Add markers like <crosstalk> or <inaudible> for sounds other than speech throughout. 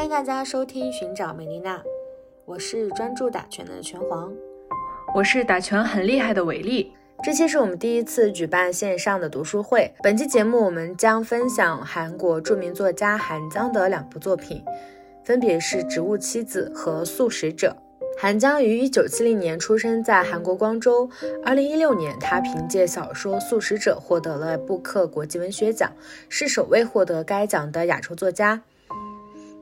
欢迎大家收听《寻找美丽娜》，我是专注打拳的拳皇，我是打拳很厉害的伟丽。这期是我们第一次举办线上的读书会。本期节目我们将分享韩国著名作家韩江的两部作品，分别是《植物妻子》和《素食者》。韩江于1970年出生在韩国光州。2016年，他凭借小说《素食者》获得了布克国际文学奖，是首位获得该奖的亚洲作家。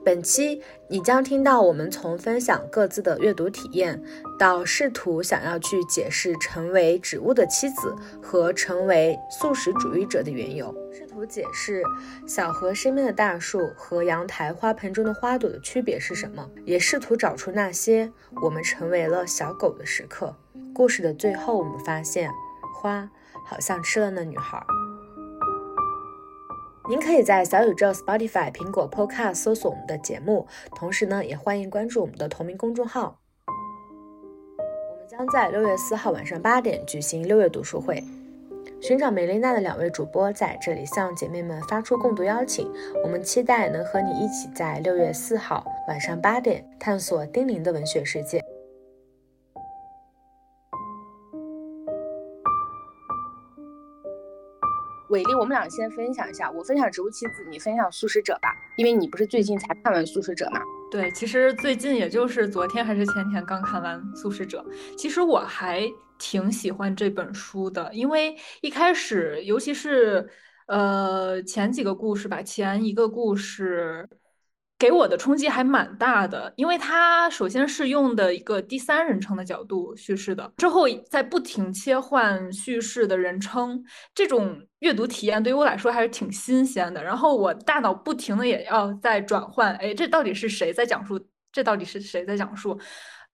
本期你将听到我们从分享各自的阅读体验，到试图想要去解释成为植物的妻子和成为素食主义者的缘由，试图解释小河身边的大树和阳台花盆中的花朵的区别是什么，也试图找出那些我们成为了小狗的时刻。故事的最后，我们发现花好像吃了那女孩。您可以在小宇宙、Spotify、苹果 Podcast 搜索我们的节目，同时呢，也欢迎关注我们的同名公众号。我们将在六月四号晚上八点举行六月读书会。寻找梅丽娜的两位主播在这里向姐妹们发出共读邀请，我们期待能和你一起在六月四号晚上八点探索丁玲的文学世界。伟丽，我们俩先分享一下，我分享《植物妻子》，你分享《素食者》吧，因为你不是最近才看完《素食者》吗？对，其实最近也就是昨天还是前天刚看完《素食者》，其实我还挺喜欢这本书的，因为一开始，尤其是呃前几个故事吧，前一个故事。给我的冲击还蛮大的，因为它首先是用的一个第三人称的角度叙事的，之后在不停切换叙事的人称，这种阅读体验对于我来说还是挺新鲜的。然后我大脑不停的也要在转换，哎，这到底是谁在讲述？这到底是谁在讲述？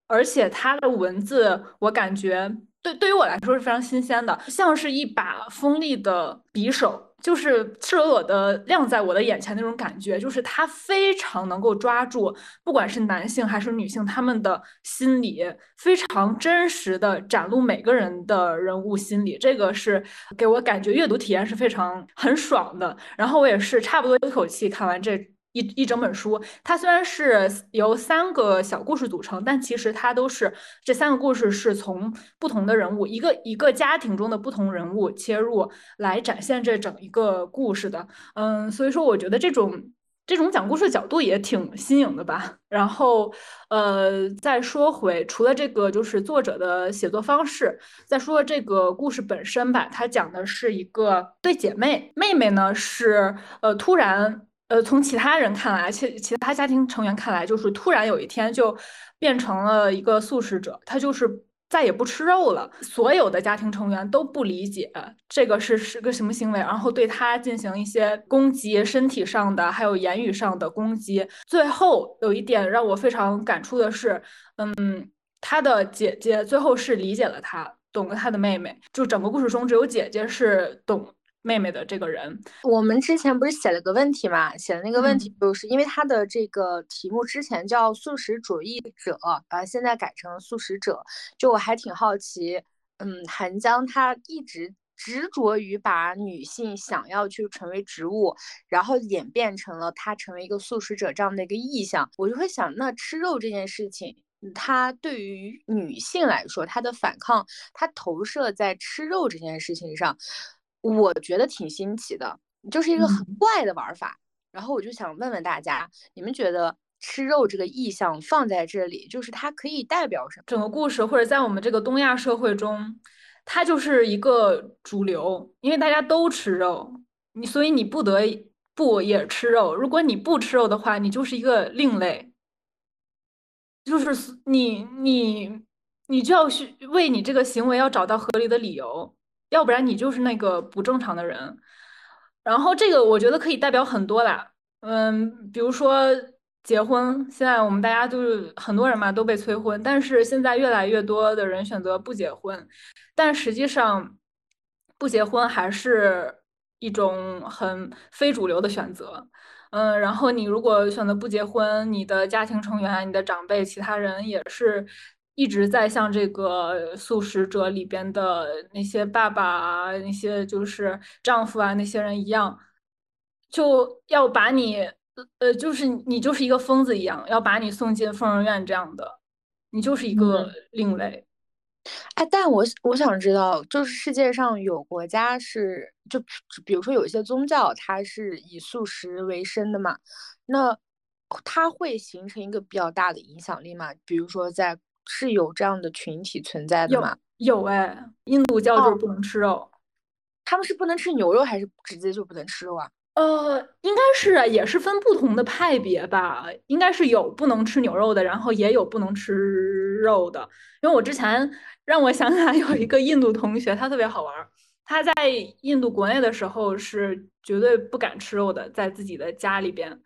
而且它的文字，我感觉对对于我来说是非常新鲜的，像是一把锋利的匕首。就是赤裸裸的亮在我的眼前那种感觉，就是他非常能够抓住，不管是男性还是女性，他们的心理非常真实的展露每个人的人物心理，这个是给我感觉阅读体验是非常很爽的。然后我也是差不多一口气看完这。一一整本书，它虽然是由三个小故事组成，但其实它都是这三个故事是从不同的人物，一个一个家庭中的不同人物切入来展现这整一个故事的。嗯，所以说我觉得这种这种讲故事的角度也挺新颖的吧。然后，呃，再说回除了这个就是作者的写作方式，再说这个故事本身吧，它讲的是一个对姐妹，妹妹呢是呃突然。呃，从其他人看来，其其他家庭成员看来，就是突然有一天就变成了一个素食者，他就是再也不吃肉了。所有的家庭成员都不理解这个是是个什么行为，然后对他进行一些攻击，身体上的还有言语上的攻击。最后有一点让我非常感触的是，嗯，他的姐姐最后是理解了他，懂了他的妹妹。就整个故事中，只有姐姐是懂。妹妹的这个人，我们之前不是写了个问题嘛？写的那个问题就是因为他的这个题目之前叫素食主义者，啊，现在改成素食者。就我还挺好奇，嗯，韩江他一直执着于把女性想要去成为植物，然后演变成了他成为一个素食者这样的一个意向。我就会想，那吃肉这件事情，它对于女性来说，她的反抗，它投射在吃肉这件事情上。我觉得挺新奇的，就是一个很怪的玩法。然后我就想问问大家，你们觉得吃肉这个意象放在这里，就是它可以代表什么？整个故事或者在我们这个东亚社会中，它就是一个主流，因为大家都吃肉，你所以你不得不也吃肉。如果你不吃肉的话，你就是一个另类，就是你你你就要去为你这个行为要找到合理的理由。要不然你就是那个不正常的人，然后这个我觉得可以代表很多啦，嗯，比如说结婚，现在我们大家都是很多人嘛都被催婚，但是现在越来越多的人选择不结婚，但实际上不结婚还是一种很非主流的选择，嗯，然后你如果选择不结婚，你的家庭成员、你的长辈、其他人也是。一直在像这个素食者里边的那些爸爸啊，那些就是丈夫啊，那些人一样，就要把你呃，就是你就是一个疯子一样，要把你送进疯人院这样的，你就是一个另类。哎，但我我想知道，就是世界上有国家是，就比如说有一些宗教，它是以素食为生的嘛，那它会形成一个比较大的影响力嘛？比如说，在是有这样的群体存在的吗？有哎，印度教就是不能吃肉，他们是不能吃牛肉，还是直接就不能吃肉啊？呃，应该是也是分不同的派别吧，应该是有不能吃牛肉的，然后也有不能吃肉的。因为我之前让我想起来有一个印度同学，他特别好玩。他在印度国内的时候是绝对不敢吃肉的，在自己的家里边。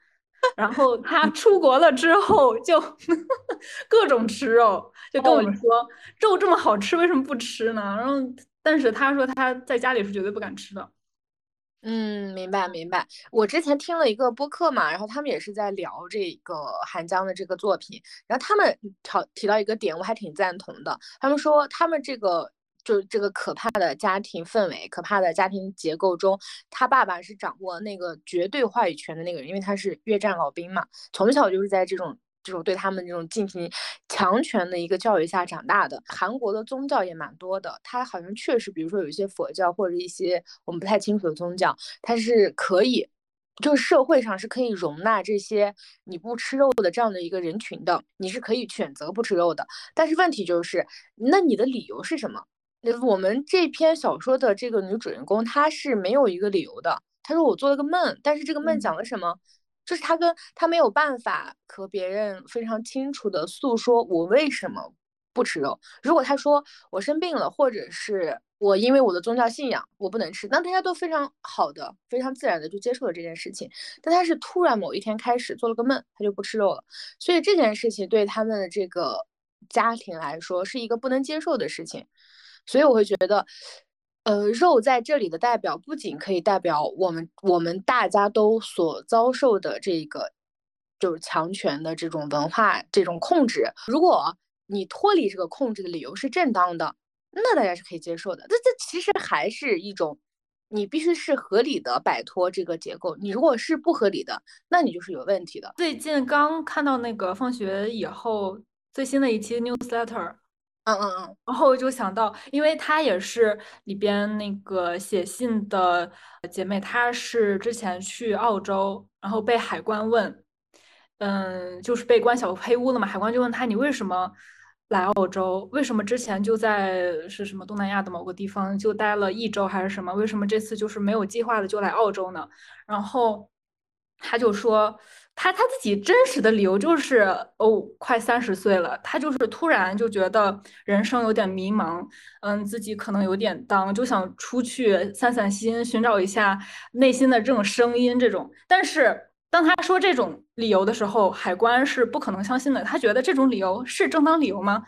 然后他出国了之后就 <laughs> 各种吃肉，就跟我们说肉这么好吃，为什么不吃呢？然后但是他说他在家里是绝对不敢吃的。嗯，明白明白。我之前听了一个播客嘛，然后他们也是在聊这个韩江的这个作品，然后他们提提到一个点，我还挺赞同的。他们说他们这个就这个可怕的家庭氛围、可怕的家庭结构中，他爸爸是掌握那个绝对话语权的那个人，因为他是越战老兵嘛，从小就是在这种。这种对他们这种进行强权的一个教育下长大的，韩国的宗教也蛮多的。它好像确实，比如说有一些佛教或者一些我们不太清楚的宗教，它是可以，就是社会上是可以容纳这些你不吃肉的这样的一个人群的，你是可以选择不吃肉的。但是问题就是，那你的理由是什么？那我们这篇小说的这个女主人公她是没有一个理由的。她说我做了个梦，但是这个梦讲了什么？就是她跟她没有办法和别人非常清楚的诉说我为什么不吃肉。如果她说我生病了，或者是我因为我的宗教信仰我不能吃，那大家都非常好的、非常自然的就接受了这件事情。但她是突然某一天开始做了个梦，她就不吃肉了。所以这件事情对他们的这个家庭来说是一个不能接受的事情。所以我会觉得。呃，肉在这里的代表不仅可以代表我们我们大家都所遭受的这个，就是强权的这种文化这种控制。如果你脱离这个控制的理由是正当的，那大家是可以接受的。那这其实还是一种，你必须是合理的摆脱这个结构。你如果是不合理的，那你就是有问题的。最近刚看到那个放学以后最新的一期 newsletter。嗯嗯嗯，然后我就想到，因为她也是里边那个写信的姐妹，她是之前去澳洲，然后被海关问，嗯，就是被关小黑屋了嘛。海关就问她，你为什么来澳洲？为什么之前就在是什么东南亚的某个地方就待了一周还是什么？为什么这次就是没有计划的就来澳洲呢？然后他就说。他他自己真实的理由就是，哦，快三十岁了，他就是突然就觉得人生有点迷茫，嗯，自己可能有点当，就想出去散散心，寻找一下内心的这种声音。这种，但是当他说这种理由的时候，海关是不可能相信的。他觉得这种理由是正当理由吗？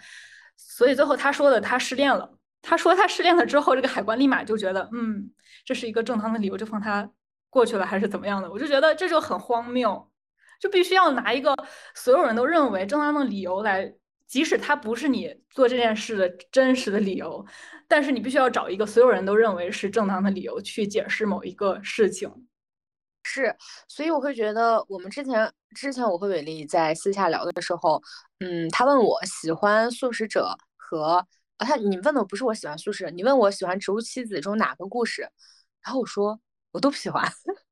所以最后他说的他失恋了。他说他失恋了之后，这个海关立马就觉得，嗯，这是一个正当的理由，就放他过去了，还是怎么样的？我就觉得这就很荒谬。就必须要拿一个所有人都认为正当的理由来，即使它不是你做这件事的真实的理由，但是你必须要找一个所有人都认为是正当的理由去解释某一个事情。是，所以我会觉得，我们之前之前我和伟丽在私下聊的时候，嗯，他问我喜欢素食者和啊，他你问的不是我喜欢素食，你问我喜欢植物妻子中哪个故事，然后我说我都不喜欢。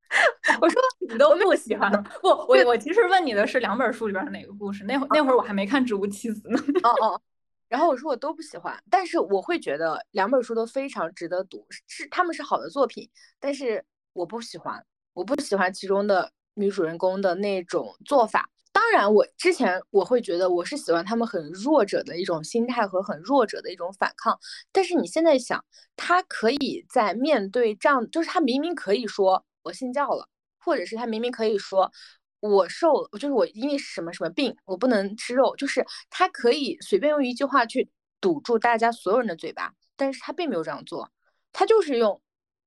<laughs> 我说你都不喜欢不？我我其实问你的是两本书里边的哪个故事？那会那会儿我还没看《植物妻子》呢。哦哦，然后我说我都不喜欢，但是我会觉得两本书都非常值得读，是他们是好的作品，但是我不喜欢，我不喜欢其中的女主人公的那种做法。当然，我之前我会觉得我是喜欢他们很弱者的一种心态和很弱者的一种反抗，但是你现在想，他可以在面对这样，就是他明明可以说。我信教了，或者是他明明可以说我受，就是我因为什么什么病，我不能吃肉，就是他可以随便用一句话去堵住大家所有人的嘴巴，但是他并没有这样做，他就是用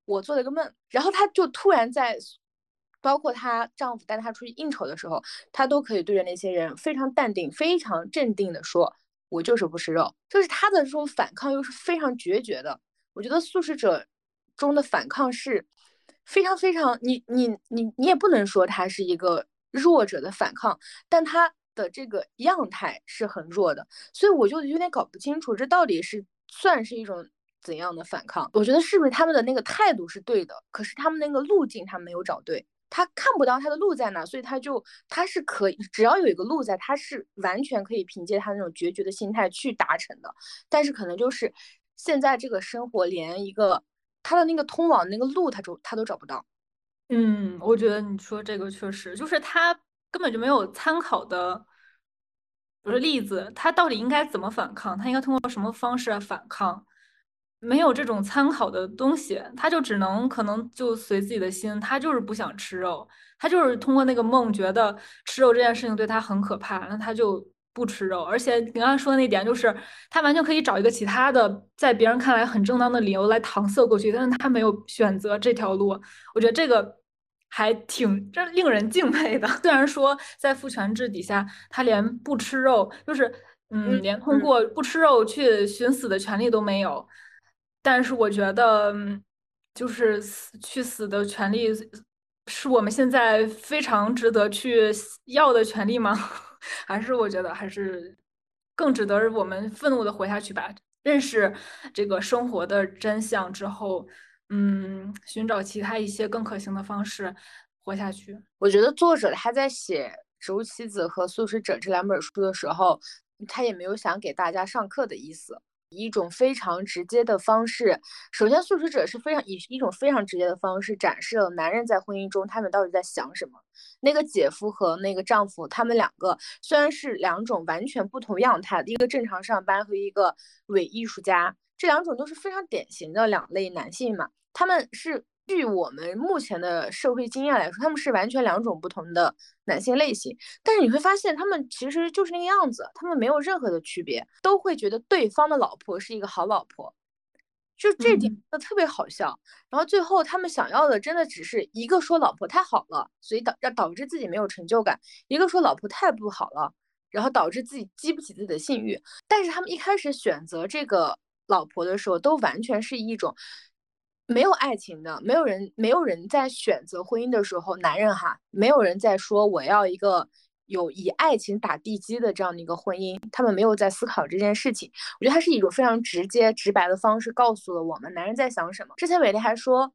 我做了个梦，然后他就突然在，包括她丈夫带她出去应酬的时候，她都可以对着那些人非常淡定、非常镇定的说，我就是不吃肉，就是她的这种反抗又是非常决绝的。我觉得素食者中的反抗是。非常非常，你你你你也不能说他是一个弱者的反抗，但他的这个样态是很弱的，所以我就有点搞不清楚，这到底是算是一种怎样的反抗？我觉得是不是他们的那个态度是对的，可是他们那个路径他没有找对，他看不到他的路在哪，所以他就他是可以，只要有一个路在，他是完全可以凭借他那种决绝的心态去达成的，但是可能就是现在这个生活连一个他的那个通往那个路，他都他都找不到。嗯，我觉得你说这个确实，就是他根本就没有参考的，不是例子，他到底应该怎么反抗？他应该通过什么方式反抗？没有这种参考的东西，他就只能可能就随自己的心，他就是不想吃肉，他就是通过那个梦觉得吃肉这件事情对他很可怕，那他就不吃肉。而且你刚刚说的那点，就是他完全可以找一个其他的，在别人看来很正当的理由来搪塞过去，但是他没有选择这条路。我觉得这个。还挺这令人敬佩的。虽然说在父权制底下，他连不吃肉，就是嗯，连通过不吃肉去寻死的权利都没有。但是我觉得，就是去死的权利，是我们现在非常值得去要的权利吗？<laughs> 还是我觉得还是更值得我们愤怒的活下去吧？认识这个生活的真相之后。嗯，寻找其他一些更可行的方式活下去。我觉得作者他在写《植物妻子》和《素食者》这两本书的时候，他也没有想给大家上课的意思，以一种非常直接的方式。首先，《素食者》是非常以一种非常直接的方式展示了男人在婚姻中他们到底在想什么。那个姐夫和那个丈夫，他们两个虽然是两种完全不同样态，一个正常上班和一个伪艺术家，这两种都是非常典型的两类男性嘛。他们是据我们目前的社会经验来说，他们是完全两种不同的男性类型。但是你会发现，他们其实就是那个样子，他们没有任何的区别，都会觉得对方的老婆是一个好老婆，就这点特别好笑。然后最后他们想要的，真的只是一个说老婆太好了，所以导让导致自己没有成就感；一个说老婆太不好了，然后导致自己激不起自己的性欲。但是他们一开始选择这个老婆的时候，都完全是一种。没有爱情的，没有人，没有人在选择婚姻的时候，男人哈，没有人在说我要一个有以爱情打地基的这样的一个婚姻，他们没有在思考这件事情。我觉得他是一种非常直接、直白的方式告诉了我们男人在想什么。之前伟丽还说，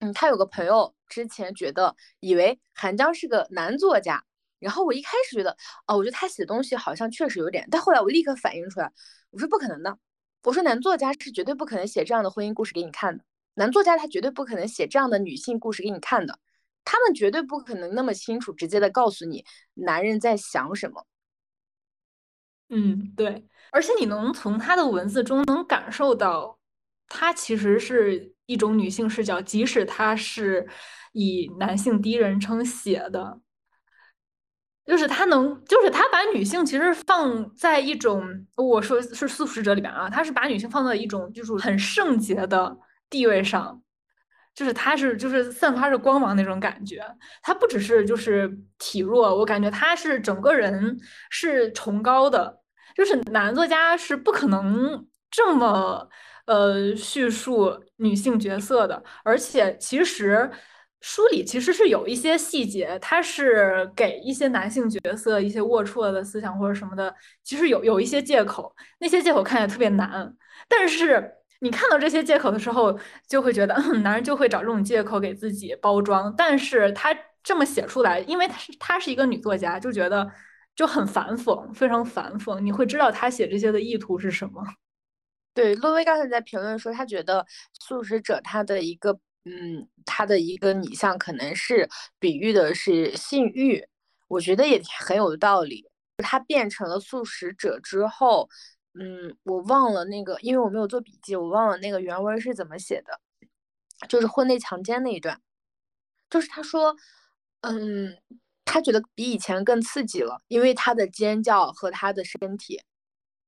嗯，他有个朋友之前觉得以为韩江是个男作家，然后我一开始觉得，哦，我觉得他写的东西好像确实有点，但后来我立刻反应出来，我说不可能的，我说男作家是绝对不可能写这样的婚姻故事给你看的。男作家他绝对不可能写这样的女性故事给你看的，他们绝对不可能那么清楚直接的告诉你男人在想什么。嗯，对，而且你能从他的文字中能感受到，他其实是一种女性视角，即使他是以男性第一人称写的，就是他能，就是他把女性其实放在一种，我说是素食者里边啊，他是把女性放在一种就是很圣洁的。地位上，就是他是就是散发着光芒那种感觉。他不只是就是体弱，我感觉他是整个人是崇高的。就是男作家是不可能这么呃叙述女性角色的。而且其实书里其实是有一些细节，他是给一些男性角色一些龌龊的思想或者什么的，其实有有一些借口，那些借口看起来特别难，但是。你看到这些借口的时候，就会觉得，嗯，<laughs> 男人就会找这种借口给自己包装。但是他这么写出来，因为他是他是一个女作家，就觉得就很反讽，非常反讽。你会知道他写这些的意图是什么？<laughs> 对，洛薇刚才在评论说，他觉得素食者他的一个，嗯，他的一个拟像可能是比喻的是性欲。我觉得也很有道理。他变成了素食者之后。嗯，我忘了那个，因为我没有做笔记，我忘了那个原文是怎么写的，就是婚内强奸那一段，就是他说，嗯，他觉得比以前更刺激了，因为他的尖叫和他的身体，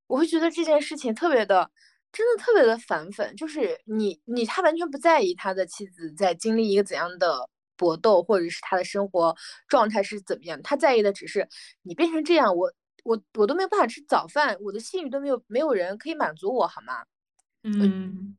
我会觉得这件事情特别的，真的特别的反粉，就是你你他完全不在意他的妻子在经历一个怎样的搏斗，或者是他的生活状态是怎么样，他在意的只是你变成这样，我。我我都没有办法吃早饭，我的性欲都没有，没有人可以满足我，好吗？嗯，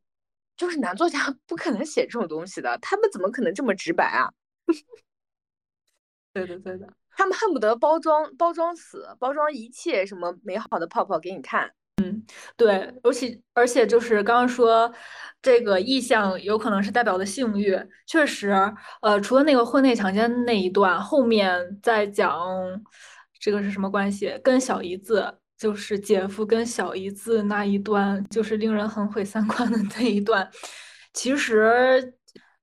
就是男作家 <laughs> 不可能写这种东西的，他们怎么可能这么直白啊？<laughs> 对的，对的，他们恨不得包装包装死，包装一切什么美好的泡泡给你看。嗯，对，尤其而且就是刚刚说这个意象有可能是代表的性欲，确实，呃，除了那个婚内强奸那一段，后面在讲这个是什么关系？跟小姨子，就是姐夫跟小姨子那一段，就是令人很毁三观的那一段。其实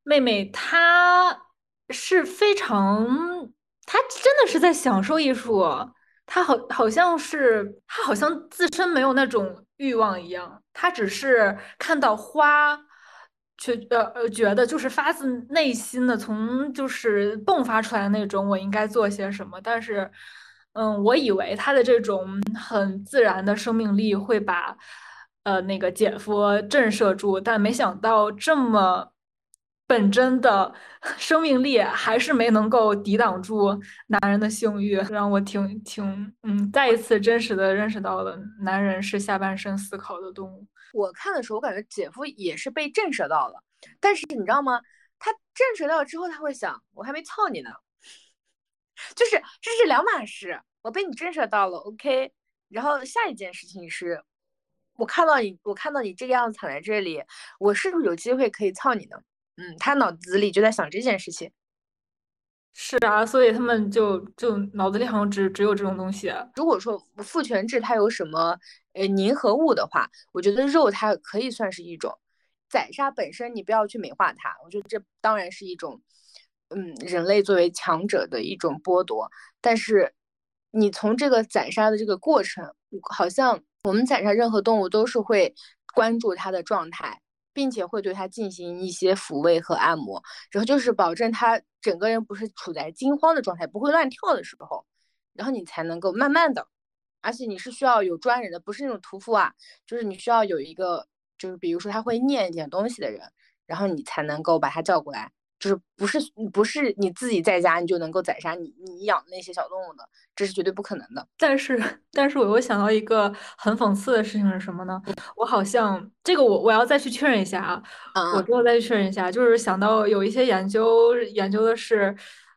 妹妹她是非常，她真的是在享受艺术。她好，好像是她好像自身没有那种欲望一样，她只是看到花，却呃呃觉得就是发自内心的从就是迸发出来的那种我应该做些什么。但是，嗯，我以为他的这种很自然的生命力会把呃那个姐夫震慑住，但没想到这么。本真的 <laughs> 生命力还是没能够抵挡住男人的性欲，让我挺挺嗯，再一次真实的认识到了男人是下半身思考的动物。我看的时候，我感觉姐夫也是被震慑到了，但是你知道吗？他震慑到之后，他会想，我还没操你呢，就是这是两码事。我被你震慑到了，OK，然后下一件事情是，我看到你，我看到你这个样子躺在这里，我是不是有机会可以操你呢？嗯，他脑子里就在想这件事情，是啊，所以他们就就脑子里好像只只有这种东西。如果说父权制它有什么呃凝合物的话，我觉得肉它可以算是一种宰杀本身，你不要去美化它。我觉得这当然是一种嗯人类作为强者的一种剥夺，但是你从这个宰杀的这个过程，好像我们宰杀任何动物都是会关注它的状态。并且会对它进行一些抚慰和按摩，然后就是保证它整个人不是处在惊慌的状态，不会乱跳的时候，然后你才能够慢慢的，而且你是需要有专人的，不是那种屠夫啊，就是你需要有一个，就是比如说他会念一点东西的人，然后你才能够把他叫过来。就是不是不是你自己在家你就能够宰杀你你养的那些小动物的，这是绝对不可能的。但是但是我又想到一个很讽刺的事情是什么呢？我好像这个我我要再去确认一下啊，我之后再去确认一下。就是想到有一些研究研究的是，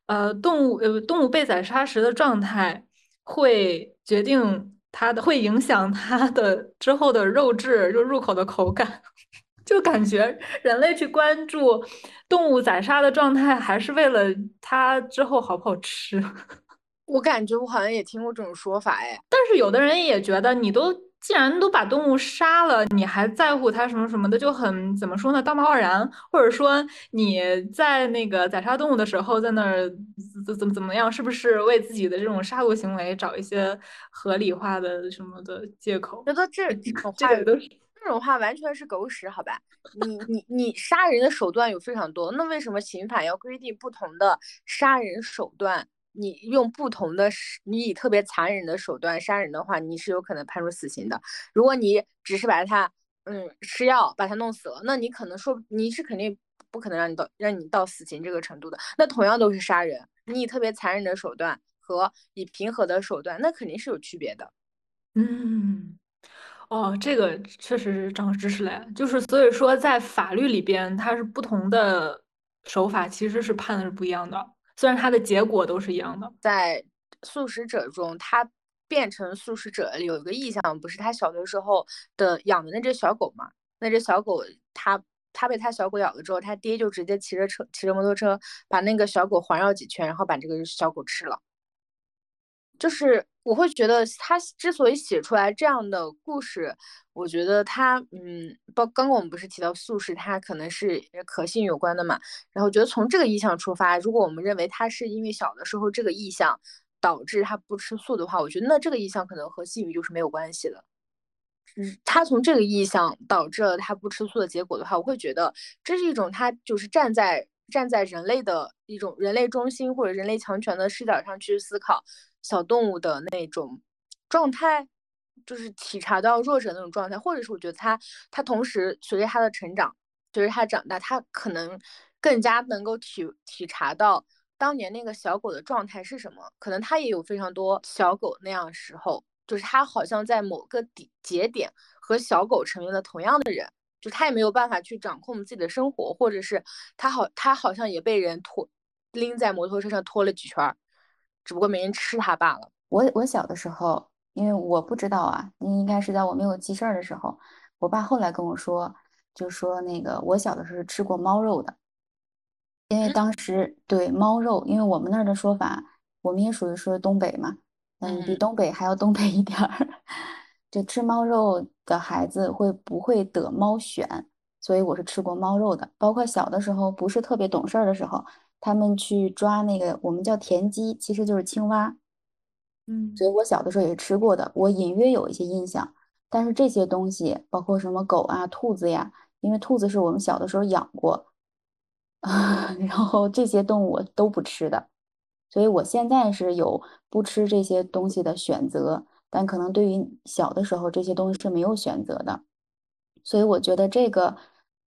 呃，动物呃动物被宰杀时的状态会决定它的会影响它的之后的肉质就入口的口感。就感觉人类去关注动物宰杀的状态，还是为了它之后好不好吃。<laughs> 我感觉我好像也听过这种说法，哎。但是有的人也觉得，你都既然都把动物杀了，你还在乎它什么什么的，就很怎么说呢？道貌岸然，或者说你在那个宰杀动物的时候，在那儿怎怎么怎么样，是不是为自己的这种杀戮行为找一些合理化的什么的借口？觉得这这个都是。这种话完全是狗屎，好吧？你你你杀人的手段有非常多，那为什么刑法要规定不同的杀人手段？你用不同的，你以特别残忍的手段杀人的话，你是有可能判处死刑的。如果你只是把他，嗯，吃药把他弄死了，那你可能说你是肯定不可能让你到让你到死刑这个程度的。那同样都是杀人，你以特别残忍的手段和以平和的手段，那肯定是有区别的。嗯。哦，这个确实是长知识嘞，就是所以说，在法律里边，它是不同的手法，其实是判的是不一样的。虽然它的结果都是一样的，在素食者中，他变成素食者有一个意向，不是他小的时候的养的那只小狗嘛？那只小狗，他他被他小狗咬了之后，他爹就直接骑着车，骑着摩托车，把那个小狗环绕几圈，然后把这个小狗吃了，就是。我会觉得他之所以写出来这样的故事，我觉得他，嗯，包刚刚我们不是提到素食，它可能是可信有关的嘛。然后觉得从这个意向出发，如果我们认为他是因为小的时候这个意向导致他不吃素的话，我觉得那这个意向可能和性欲就是没有关系的。嗯，他从这个意向导致了他不吃素的结果的话，我会觉得这是一种他就是站在站在人类的一种人类中心或者人类强权的视角上去思考。小动物的那种状态，就是体察到弱者那种状态，或者是我觉得他他同时随着他的成长，随着他长大，他可能更加能够体体察到当年那个小狗的状态是什么。可能他也有非常多小狗那样时候，就是他好像在某个底节点和小狗成为了同样的人，就他也没有办法去掌控自己的生活，或者是他好他好像也被人拖拎在摩托车上拖了几圈儿。只不过没人吃它罢了。我我小的时候，因为我不知道啊，应该是在我没有记事儿的时候，我爸后来跟我说，就说那个我小的时候吃过猫肉的，因为当时对猫肉，因为我们那儿的说法，我们也属于说东北嘛，嗯，比东北还要东北一点儿，就吃猫肉的孩子会不会得猫癣？所以我是吃过猫肉的，包括小的时候不是特别懂事儿的时候，他们去抓那个我们叫田鸡，其实就是青蛙。嗯，所以我小的时候也是吃过的，我隐约有一些印象。但是这些东西，包括什么狗啊、兔子呀，因为兔子是我们小的时候养过，<laughs> 然后这些动物都不吃的。所以我现在是有不吃这些东西的选择，但可能对于小的时候这些东西是没有选择的。所以我觉得这个，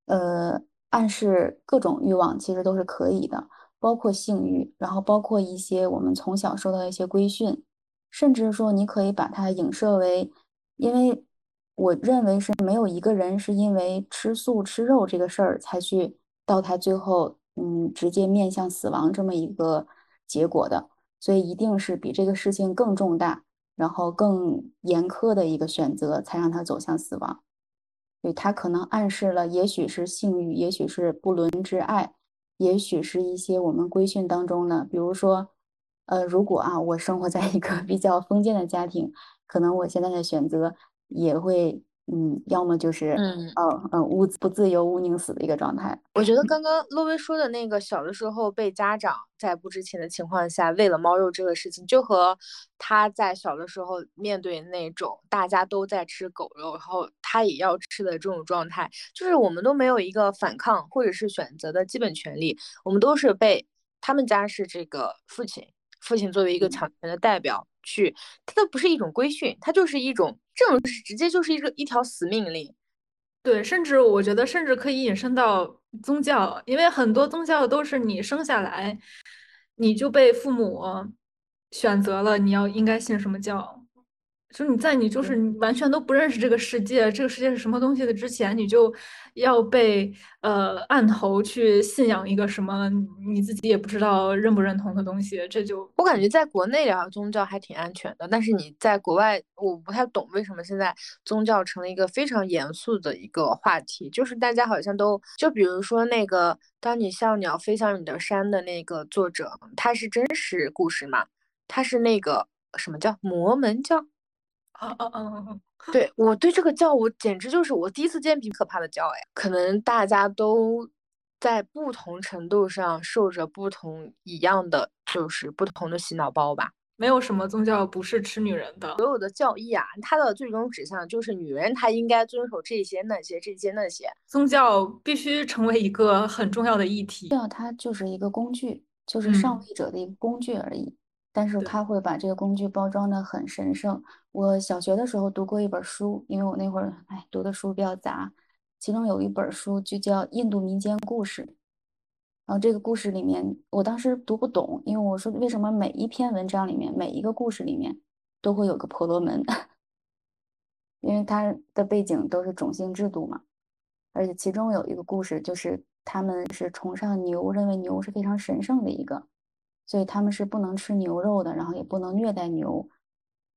呃，暗示各种欲望其实都是可以的，包括性欲，然后包括一些我们从小受到一些规训。甚至说，你可以把它影射为，因为我认为是没有一个人是因为吃素吃肉这个事儿才去到他最后，嗯，直接面向死亡这么一个结果的，所以一定是比这个事情更重大，然后更严苛的一个选择，才让他走向死亡。对他可能暗示了，也许是性欲，也许是不伦之爱，也许是一些我们规训当中呢，比如说。呃，如果啊，我生活在一个 <laughs> 比较封建的家庭，可能我现在的选择也会，嗯，要么就是，嗯，呃，呃，无不自由，无宁死的一个状态。我觉得刚刚洛威说的那个小的时候被家长在不知情的情况下喂了猫肉这个事情，就和他在小的时候面对那种大家都在吃狗肉，然后他也要吃的这种状态，就是我们都没有一个反抗或者是选择的基本权利，我们都是被他们家是这个父亲。父亲作为一个强权的代表去，他都不是一种规训，他就是一种这种是直接就是一个一条死命令。对，甚至我觉得甚至可以引申到宗教，因为很多宗教都是你生下来你就被父母选择了你要应该信什么教。就你在你就是你完全都不认识这个世界，这个世界是什么东西的之前，你就要被呃按头去信仰一个什么你自己也不知道认不认同的东西，这就我感觉在国内聊宗教还挺安全的，但是你在国外，我不太懂为什么现在宗教成了一个非常严肃的一个话题，就是大家好像都就比如说那个《当你像鸟飞向你的山》的那个作者，他是真实故事嘛？他是那个什么叫摩门教？啊啊啊！对我对这个教，我简直就是我第一次见比可怕的教哎！可能大家都在不同程度上受着不同一样的，就是不同的洗脑包吧。没有什么宗教不是吃女人的，所有的教义啊，它的最终指向就是女人她应该遵守这些那些这些那些。宗教必须成为一个很重要的议题。教它就是一个工具，就是上位者的一个工具而已。但是他会把这个工具包装的很神圣。我小学的时候读过一本书，因为我那会儿哎读的书比较杂，其中有一本书就叫《印度民间故事》。然后这个故事里面，我当时读不懂，因为我说为什么每一篇文章里面每一个故事里面都会有个婆罗门？<laughs> 因为它的背景都是种姓制度嘛，而且其中有一个故事就是他们是崇尚牛，认为牛是非常神圣的一个。所以他们是不能吃牛肉的，然后也不能虐待牛。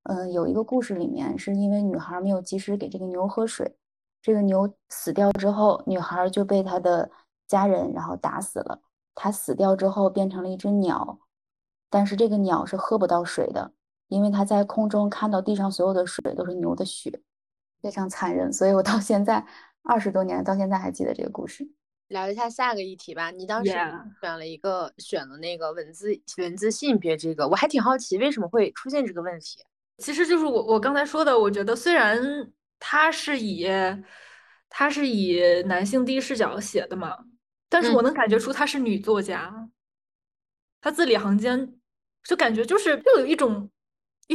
嗯，有一个故事里面是因为女孩没有及时给这个牛喝水，这个牛死掉之后，女孩就被她的家人然后打死了。她死掉之后变成了一只鸟，但是这个鸟是喝不到水的，因为它在空中看到地上所有的水都是牛的血，非常残忍。所以我到现在二十多年到现在还记得这个故事。聊一下下个议题吧。你当时选了一个，选了那个文字文字性别这个，我还挺好奇为什么会出现这个问题。其实就是我我刚才说的，我觉得虽然他是以他是以男性第一视角写的嘛，但是我能感觉出他是女作家，他字里行间就感觉就是又有一种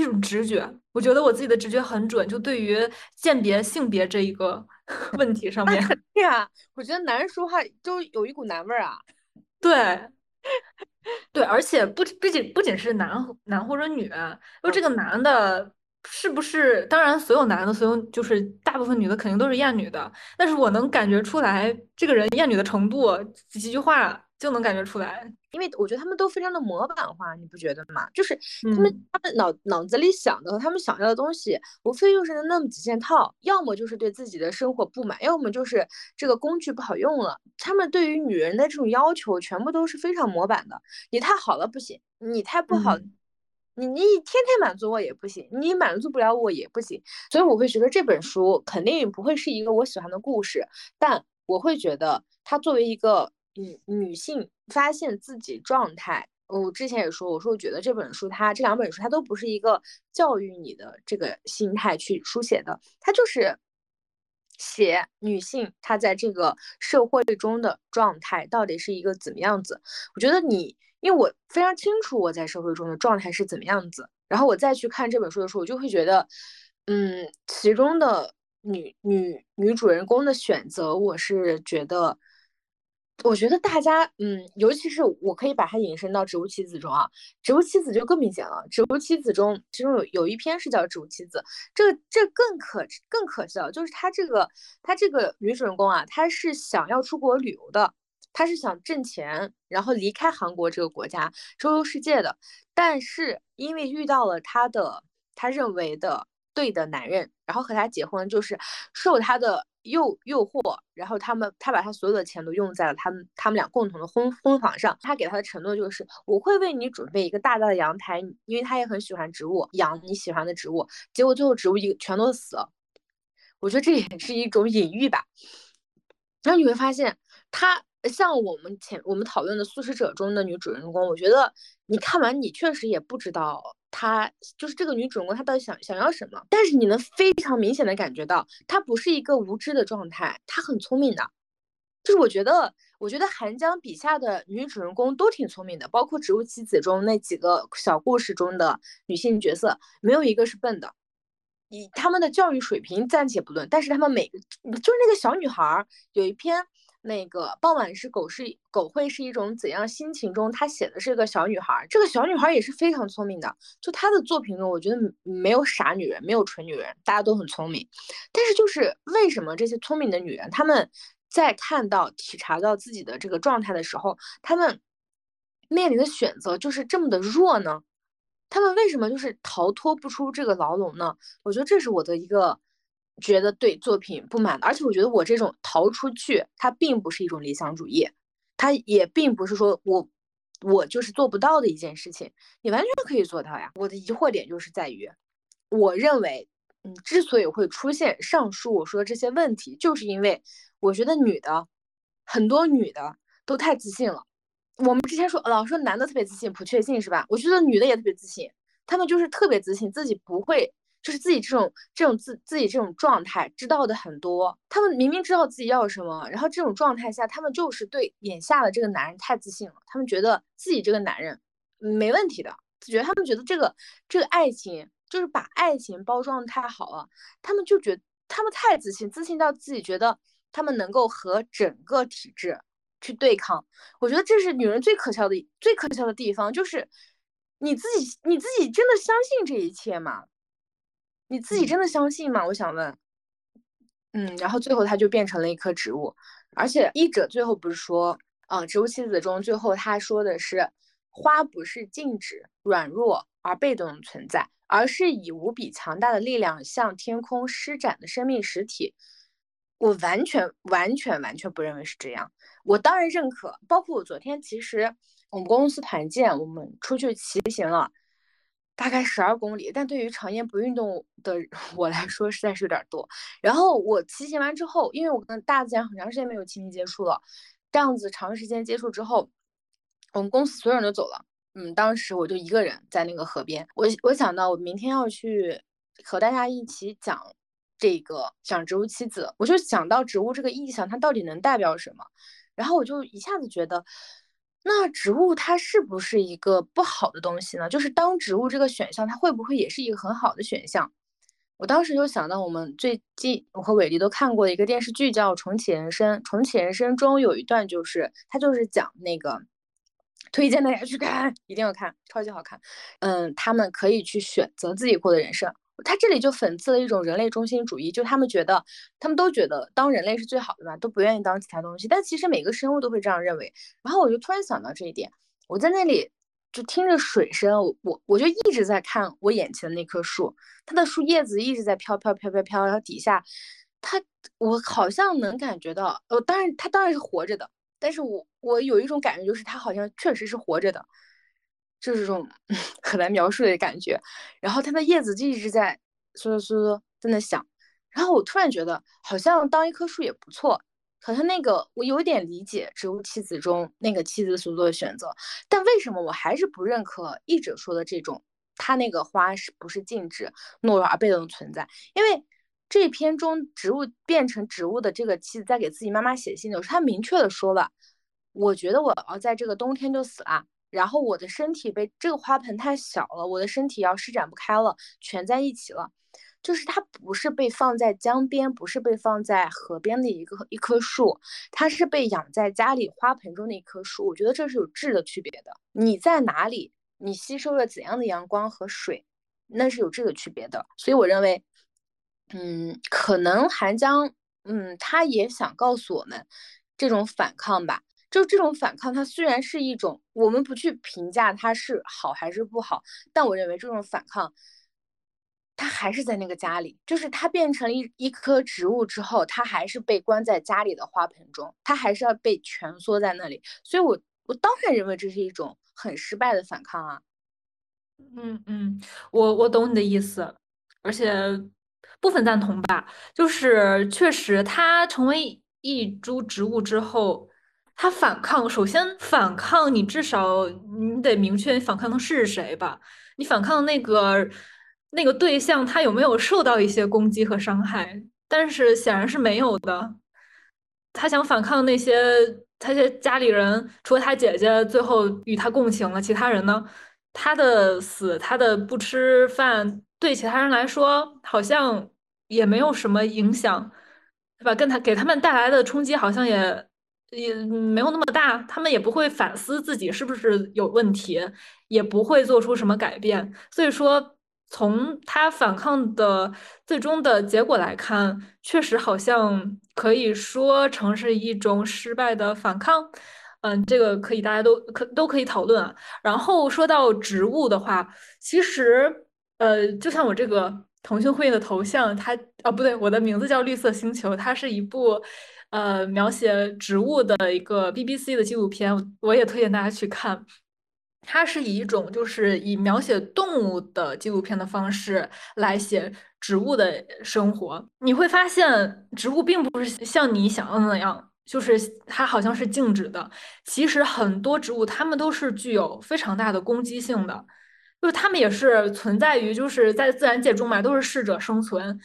一种直觉。我觉得我自己的直觉很准，就对于鉴别性别这一个。<laughs> 问题上面，对啊，我觉得男人说话都有一股男味儿啊。对，对，而且不不仅不仅是男男或者女，就这个男的是不是？当然，所有男的，所有就是大部分女的肯定都是厌女的，但是我能感觉出来这个人厌女的程度，几句话就能感觉出来。因为我觉得他们都非常的模板化，你不觉得吗？就是他们他们脑脑子里想的和他们想要的东西，无非就是那么几件套，要么就是对自己的生活不满，要么就是这个工具不好用了。他们对于女人的这种要求，全部都是非常模板的。你太好了不行，你太不好，你你天天满足我也不行，你满足不了我也不行。所以我会觉得这本书肯定不会是一个我喜欢的故事，但我会觉得它作为一个。女女性发现自己状态，我之前也说，我说我觉得这本书，它这两本书，它都不是一个教育你的这个心态去书写的，它就是写女性她在这个社会中的状态到底是一个怎么样子。我觉得你，因为我非常清楚我在社会中的状态是怎么样子，然后我再去看这本书的时候，我就会觉得，嗯，其中的女女女主人公的选择，我是觉得。我觉得大家，嗯，尤其是我可以把它引申到《植物妻子》中啊，《植物妻子》就更明显了，《植物妻子》中其中有有一篇是叫《植物妻子》，这这更可更可笑，就是她这个她这个女主人公啊，她是想要出国旅游的，她是想挣钱，然后离开韩国这个国家，周游世界的，但是因为遇到了她的她认为的对的男人，然后和他结婚，就是受他的。诱诱惑，然后他们他把他所有的钱都用在了他们他们俩共同的婚婚房上。他给他的承诺就是我会为你准备一个大大的阳台，因为他也很喜欢植物，养你喜欢的植物。结果最后植物一全都死了，我觉得这也 <laughs> 是一种隐喻吧。然后你会发现，他像我们前我们讨论的《素食者》中的女主人公，我觉得你看完你确实也不知道。她就是这个女主人公，她到底想想要什么？但是你能非常明显的感觉到，她不是一个无知的状态，她很聪明的。就是我觉得，我觉得韩江笔下的女主人公都挺聪明的，包括《植物妻子》中那几个小故事中的女性角色，没有一个是笨的。以他们的教育水平暂且不论，但是他们每个就是那个小女孩有一篇。那个傍晚是狗是狗会是一种怎样心情中，他写的是一个小女孩，这个小女孩也是非常聪明的。就她的作品中，我觉得没有傻女人，没有蠢女人，大家都很聪明。但是就是为什么这些聪明的女人，她们在看到体察到自己的这个状态的时候，她们面临的选择就是这么的弱呢？她们为什么就是逃脱不出这个牢笼呢？我觉得这是我的一个。觉得对作品不满的，而且我觉得我这种逃出去，它并不是一种理想主义，它也并不是说我我就是做不到的一件事情，你完全可以做到呀。我的疑惑点就是在于，我认为，嗯，之所以会出现上述我说的这些问题，就是因为我觉得女的很多女的都太自信了。我们之前说老说男的特别自信，不确信是吧？我觉得女的也特别自信，她们就是特别自信，自己不会。就是自己这种这种自自己这种状态知道的很多，他们明明知道自己要什么，然后这种状态下，他们就是对眼下的这个男人太自信了，他们觉得自己这个男人没问题的，觉得他们觉得这个这个爱情就是把爱情包装的太好了，他们就觉得他们太自信，自信到自己觉得他们能够和整个体制去对抗。我觉得这是女人最可笑的最可笑的地方，就是你自己你自己真的相信这一切吗？你自己真的相信吗？我想问。嗯，然后最后他就变成了一棵植物，而且译者最后不是说，嗯，《植物妻子》中最后他说的是，花不是静止、软弱而被动的存在，而是以无比强大的力量向天空施展的生命实体。我完全、完全、完全不认为是这样。我当然认可，包括我昨天其实我们公司团建，我们出去骑行了。大概十二公里，但对于常年不运动的 <laughs> 我来说，实在是有点多。然后我骑行完之后，因为我跟大自然很长时间没有亲密接触了，这样子长时间接触之后，我们公司所有人都走了。嗯，当时我就一个人在那个河边。我我想到我明天要去和大家一起讲这个讲植物妻子，我就想到植物这个意象它到底能代表什么，然后我就一下子觉得。那植物它是不是一个不好的东西呢？就是当植物这个选项，它会不会也是一个很好的选项？我当时就想到，我们最近我和伟丽都看过的一个电视剧，叫《重启人生》。《重启人生》中有一段，就是它就是讲那个，推荐大家去看，一定要看，超级好看。嗯，他们可以去选择自己过的人生，他这里就讽刺了一种人类中心主义，就他们觉得，他们都觉得当人类是最好的嘛，都不愿意当其他东西。但其实每个生物都会这样认为。然后我就突然想到这一点，我在那里就听着水声，我我我就一直在看我眼前的那棵树，它的树叶子一直在飘飘飘飘飘，然后底下，它我好像能感觉到，呃，当然它当然是活着的，但是我我有一种感觉，就是它好像确实是活着的。就是这种 <laughs> 很难描述的感觉，然后它的叶子就一直在嗦嗦嗦在那响，然后我突然觉得好像当一棵树也不错，好像那个我有点理解《植物妻子》中那个妻子所做的选择，但为什么我还是不认可译者说的这种，他那个花是不是静止、懦弱而被动的存在？因为这篇中植物变成植物的这个妻子在给自己妈妈写信的时候，他明确的说了，我觉得我要在这个冬天就死了。然后我的身体被这个花盆太小了，我的身体要施展不开了，全在一起了。就是它不是被放在江边，不是被放在河边的一个一棵树，它是被养在家里花盆中的一棵树。我觉得这是有质的区别的。你在哪里，你吸收了怎样的阳光和水，那是有质的区别的。所以我认为，嗯，可能韩江，嗯，他也想告诉我们这种反抗吧。就这种反抗，它虽然是一种，我们不去评价它是好还是不好，但我认为这种反抗，它还是在那个家里，就是它变成了一一棵植物之后，它还是被关在家里的花盆中，它还是要被蜷缩在那里，所以我我当然认为这是一种很失败的反抗啊。嗯嗯，我我懂你的意思，而且部分赞同吧，就是确实它成为一株植物之后。他反抗，首先反抗，你至少你得明确反抗的是谁吧？你反抗那个那个对象，他有没有受到一些攻击和伤害？但是显然是没有的。他想反抗那些他些家里人，除了他姐姐最后与他共情了，其他人呢？他的死，他的不吃饭，对其他人来说好像也没有什么影响，对吧？跟他给他们带来的冲击好像也。也没有那么大，他们也不会反思自己是不是有问题，也不会做出什么改变。所以说，从他反抗的最终的结果来看，确实好像可以说成是一种失败的反抗。嗯，这个可以大家都可都可以讨论啊。然后说到植物的话，其实呃，就像我这个腾讯会议的头像，它啊不对，我的名字叫绿色星球，它是一部。呃，描写植物的一个 BBC 的纪录片，我也推荐大家去看。它是以一种就是以描写动物的纪录片的方式来写植物的生活。你会发现，植物并不是像你想象的那样，就是它好像是静止的。其实很多植物它们都是具有非常大的攻击性的，就是它们也是存在于就是在自然界中嘛，都是适者生存。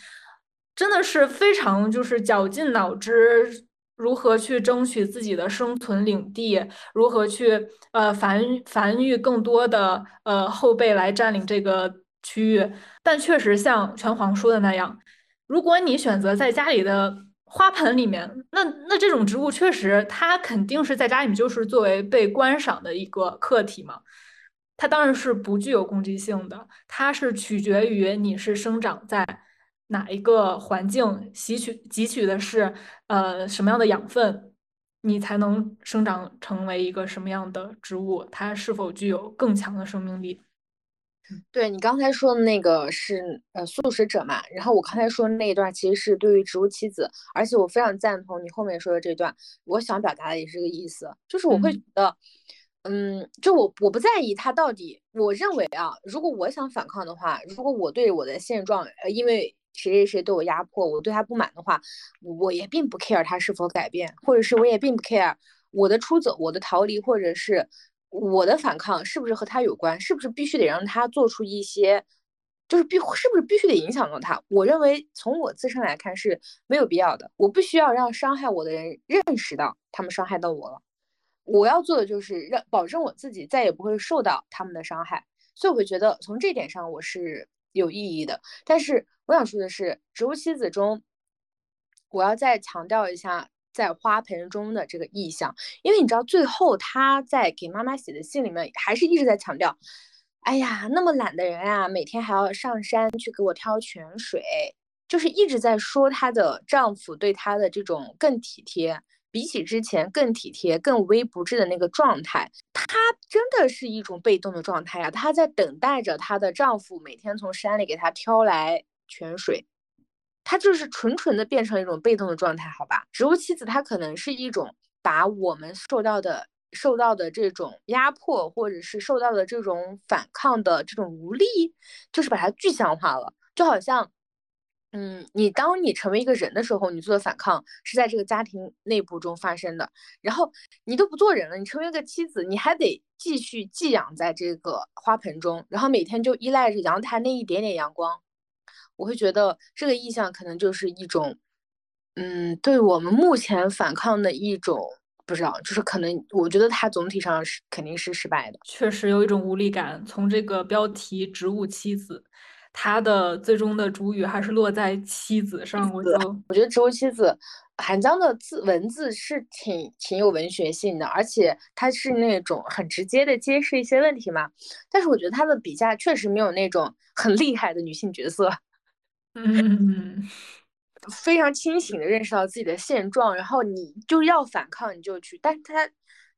真的是非常就是绞尽脑汁，如何去争取自己的生存领地，如何去呃繁繁育更多的呃后辈来占领这个区域。但确实像拳皇说的那样，如果你选择在家里的花盆里面，那那这种植物确实它肯定是在家里面就是作为被观赏的一个客体嘛。它当然是不具有攻击性的，它是取决于你是生长在。哪一个环境吸取汲取的是呃什么样的养分，你才能生长成为一个什么样的植物？它是否具有更强的生命力？对你刚才说的那个是呃素食者嘛？然后我刚才说的那一段其实是对于植物妻子，而且我非常赞同你后面说的这段。我想表达的也是这个意思，就是我会觉得，嗯，就我我不在意他到底，我认为啊，如果我想反抗的话，如果我对我的现状，呃，因为谁谁谁对我压迫，我对他不满的话，我也并不 care 他是否改变，或者是我也并不 care 我的出走、我的逃离，或者是我的反抗是不是和他有关，是不是必须得让他做出一些，就是必是不是必须得影响到他？我认为从我自身来看是没有必要的，我不需要让伤害我的人认识到他们伤害到我了。我要做的就是让保证我自己再也不会受到他们的伤害，所以我会觉得从这点上我是。有意义的，但是我想说的是，《植物妻子》中，我要再强调一下在花盆中的这个意象，因为你知道，最后他在给妈妈写的信里面，还是一直在强调，哎呀，那么懒的人啊，每天还要上山去给我挑泉水，就是一直在说她的丈夫对她的这种更体贴。比起之前更体贴、更无微不至的那个状态，她真的是一种被动的状态呀。她在等待着她的丈夫每天从山里给她挑来泉水，她就是纯纯的变成一种被动的状态，好吧？植物妻子她可能是一种把我们受到的、受到的这种压迫，或者是受到的这种反抗的这种无力，就是把它具象化了，就好像。嗯，你当你成为一个人的时候，你做的反抗是在这个家庭内部中发生的。然后你都不做人了，你成为一个妻子，你还得继续寄养在这个花盆中，然后每天就依赖着阳台那一点点阳光。我会觉得这个意象可能就是一种，嗯，对我们目前反抗的一种，不知道，就是可能我觉得它总体上是肯定是失败的。确实有一种无力感，从这个标题“植物妻子”。他的最终的主语还是落在妻子上，我就我觉得《植物妻子》韩江的字文字是挺挺有文学性的，而且他是那种很直接的揭示一些问题嘛。但是我觉得他的笔下确实没有那种很厉害的女性角色，<laughs> 嗯，<laughs> 非常清醒的认识到自己的现状，然后你就要反抗你就去，但他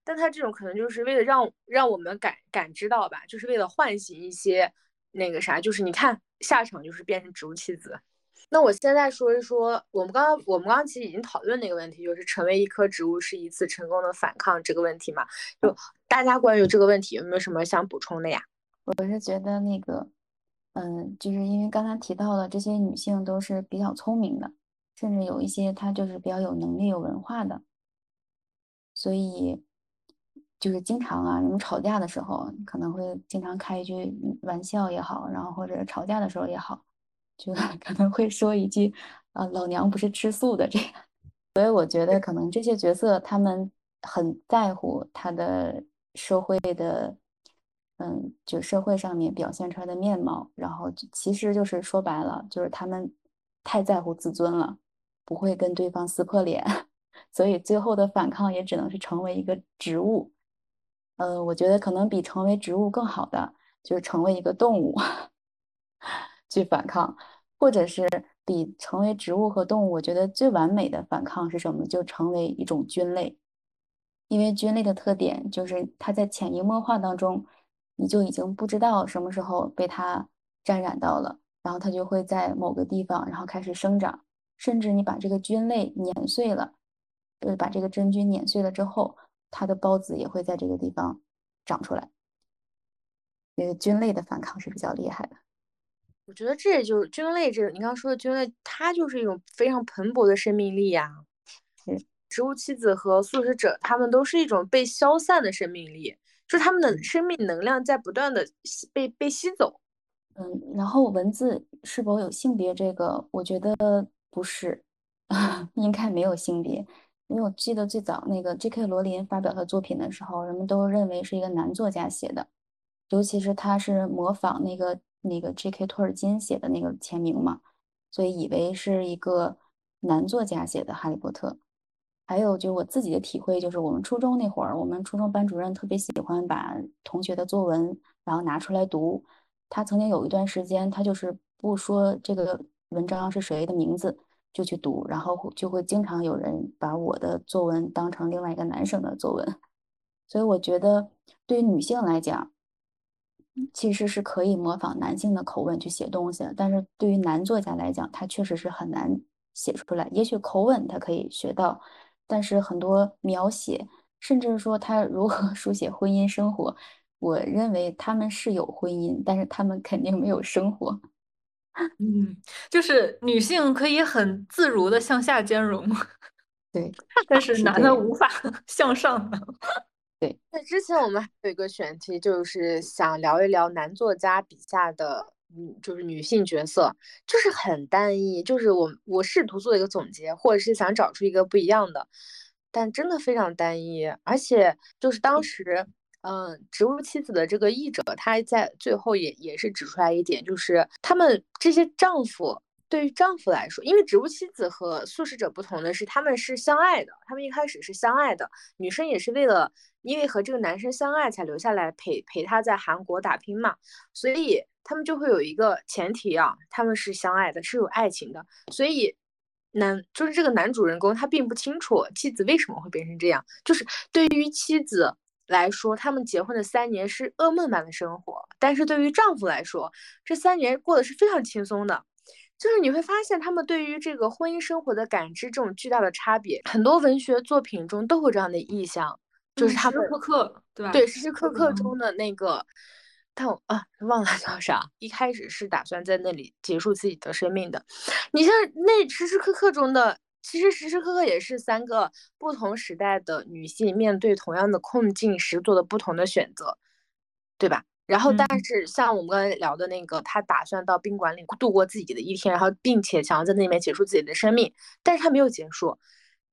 但他这种可能就是为了让让我们感感知到吧，就是为了唤醒一些。那个啥，就是你看下场就是变成植物妻子。那我现在说一说，我们刚刚我们刚刚其实已经讨论那个问题，就是成为一棵植物是一次成功的反抗这个问题嘛？就大家关于这个问题有没有什么想补充的呀？我是觉得那个，嗯，就是因为刚才提到了这些女性都是比较聪明的，甚至有一些她就是比较有能力、有文化的，所以。就是经常啊，你们吵架的时候可能会经常开一句玩笑也好，然后或者吵架的时候也好，就 <laughs> 可能会说一句啊，老娘不是吃素的这样。所以我觉得可能这些角色他们很在乎他的社会的，嗯，就社会上面表现出来的面貌，然后其实就是说白了，就是他们太在乎自尊了，不会跟对方撕破脸，<laughs> 所以最后的反抗也只能是成为一个植物。呃，我觉得可能比成为植物更好的就是成为一个动物 <laughs> 去反抗，或者是比成为植物和动物，我觉得最完美的反抗是什么？就成为一种菌类，因为菌类的特点就是它在潜移默化当中，你就已经不知道什么时候被它沾染到了，然后它就会在某个地方然后开始生长，甚至你把这个菌类碾碎了，就是，把这个真菌碾碎了之后。它的孢子也会在这个地方长出来。那个菌类的反抗是比较厉害的。我觉得这也就是菌类，这你刚刚说的菌类，它就是一种非常蓬勃的生命力呀。植物妻子和素食者，他们都是一种被消散的生命力，就是他们的生命能量在不断的被被吸走。嗯，然后文字是否有性别？这个我觉得不是，<laughs> 应该没有性别。因为我记得最早那个 J.K. 罗琳发表他作品的时候，人们都认为是一个男作家写的，尤其是他是模仿那个那个 J.K. 托尔金写的那个签名嘛，所以以为是一个男作家写的《哈利波特》。还有就我自己的体会，就是我们初中那会儿，我们初中班主任特别喜欢把同学的作文然后拿出来读。他曾经有一段时间，他就是不说这个文章是谁的名字。就去读，然后就会经常有人把我的作文当成另外一个男生的作文，所以我觉得对于女性来讲，其实是可以模仿男性的口吻去写东西。但是对于男作家来讲，他确实是很难写出来。也许口吻他可以学到，但是很多描写，甚至说他如何 <laughs> 书写婚姻生活，我认为他们是有婚姻，但是他们肯定没有生活。嗯，就是女性可以很自如的向下兼容，<laughs> 对，但是男的无法 <laughs> 向上的。<laughs> 对，那之前我们还有一个选题，就是想聊一聊男作家笔下的，嗯，就是女性角色，就是很单一，就是我我试图做一个总结，或者是想找出一个不一样的，但真的非常单一，而且就是当时。嗯，植物妻子的这个译者，他在最后也也是指出来一点，就是他们这些丈夫对于丈夫来说，因为植物妻子和素食者不同的是，他们是相爱的，他们一开始是相爱的，女生也是为了因为和这个男生相爱才留下来陪陪他在韩国打拼嘛，所以他们就会有一个前提啊，他们是相爱的，是有爱情的，所以男就是这个男主人公他并不清楚妻子为什么会变成这样，就是对于妻子来说，他们结婚的三年是噩梦般的生活，但是对于丈夫来说，这三年过得是非常轻松的。就是你会发现，他们对于这个婚姻生活的感知，这种巨大的差别，很多文学作品中都有这样的意象，就是他们时时刻刻，对吧？对，时时刻刻中的那个，但我啊忘了叫啥，一开始是打算在那里结束自己的生命的。你像那时时刻刻中的，其实时时刻刻也是三个不同时代的女性面对同样的困境时做的不同的选择，对吧？然后，但是像我们刚才聊的那个，他打算到宾馆里度过自己的一天，然后并且想要在那里面结束自己的生命，但是他没有结束，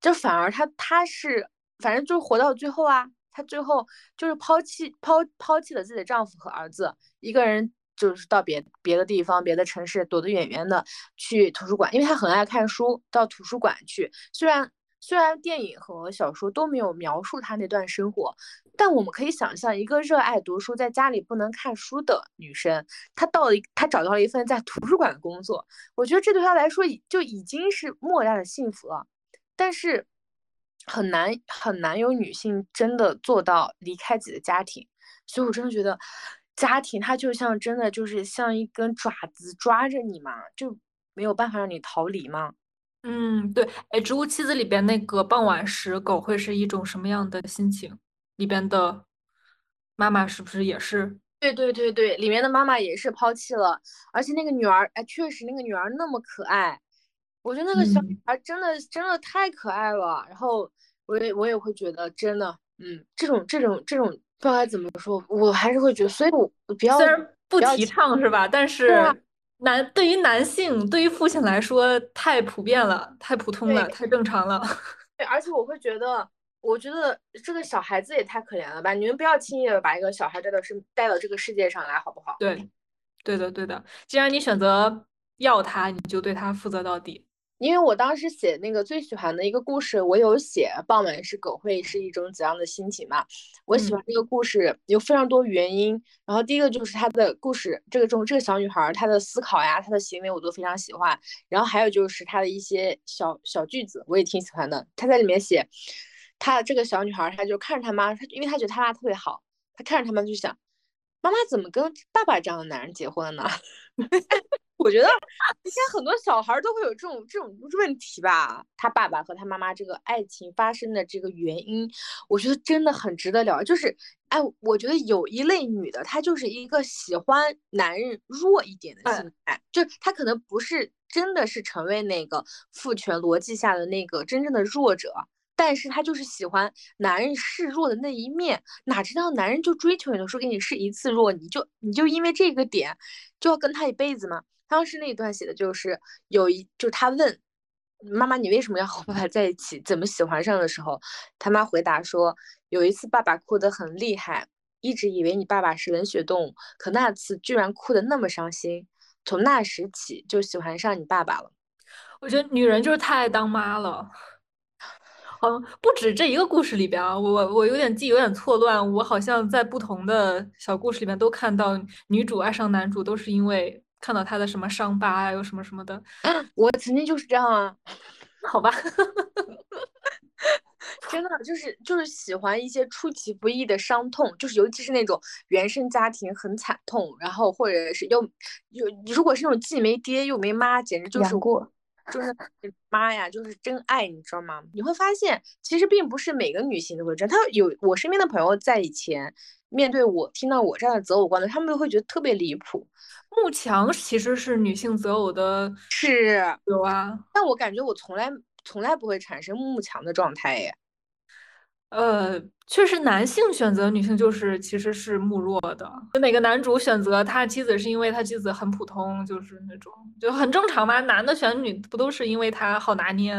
就反而他他是反正就是活到最后啊，他最后就是抛弃抛抛弃了自己的丈夫和儿子，一个人就是到别别的地方、别的城市躲得远远的去图书馆，因为他很爱看书，到图书馆去。虽然虽然电影和小说都没有描述他那段生活。但我们可以想象，一个热爱读书，在家里不能看书的女生，她到了，她找到了一份在图书馆的工作。我觉得这对她来说，就已经是莫大的幸福了。但是，很难很难有女性真的做到离开自己的家庭。所以我真的觉得，家庭它就像真的就是像一根爪子抓着你嘛，就没有办法让你逃离嘛。嗯，对。哎，《植物妻子》里边那个傍晚时，狗会是一种什么样的心情？里边的妈妈是不是也是？对对对对，里面的妈妈也是抛弃了，而且那个女儿，哎，确实那个女儿那么可爱，我觉得那个小女孩真的真的太可爱了。然后我也我也会觉得真的，嗯，这种这种这种不知道该怎么说，我还是会觉得，所以我比较虽然不提倡是吧？但是男对于男性，对于父亲来说太普遍了，太普通了，太正常了。<laughs> 对，而且我会觉得。我觉得这个小孩子也太可怜了吧！你们不要轻易的把一个小孩带到世带到这个世界上来，好不好？对，对的，对的。既然你选择要他，你就对他负责到底。因为我当时写那个最喜欢的一个故事，我有写傍晚是狗会是一种怎样的心情嘛？我喜欢这个故事有非常多原因。然后第一个就是她的故事，这个中这个小女孩她的思考呀，她的行为我都非常喜欢。然后还有就是她的一些小小句子，我也挺喜欢的。她在里面写。她这个小女孩，她就看着她妈，她因为她觉得她妈特别好，她看着她妈就想，妈妈怎么跟爸爸这样的男人结婚呢？<laughs> 我觉得应该很多小孩都会有这种这种问题吧。他爸爸和他妈妈这个爱情发生的这个原因，我觉得真的很值得聊。就是，哎，我觉得有一类女的，她就是一个喜欢男人弱一点的心态，就她可能不是真的是成为那个父权逻辑下的那个真正的弱者。但是她就是喜欢男人示弱的那一面，哪知道男人就追求你的时候给你示一次弱，你就你就因为这个点就要跟他一辈子吗？当时那一段写的就是有一，就是他问妈妈你为什么要和爸爸 <laughs> 在一起，怎么喜欢上的时候，他妈回答说有一次爸爸哭得很厉害，一直以为你爸爸是冷血动物，可那次居然哭得那么伤心，从那时起就喜欢上你爸爸了。我觉得女人就是太爱当妈了。嗯，不止这一个故事里边啊，我我有点记有点错乱，我好像在不同的小故事里面都看到女主爱上男主都是因为看到他的什么伤疤啊，有什么什么的。<clears throat> 我曾经就是这样啊，<laughs> 好吧，<laughs> 真的就是就是喜欢一些出其不意的伤痛，就是尤其是那种原生家庭很惨痛，然后或者是又又如果是那种既没爹又没妈，简直就是过。就是妈呀，就是真爱，你知道吗？你会发现，其实并不是每个女性都会这样。她有我身边的朋友在以前面对我听到我这样的择偶观的，他们都会觉得特别离谱。慕强其实是女性择偶的，是有啊，但我感觉我从来从来不会产生慕强的状态耶。呃，确实，男性选择女性就是其实是慕弱的。哪个男主选择他妻子是因为他妻子很普通，就是那种就很正常嘛。男的选女不都是因为他好拿捏？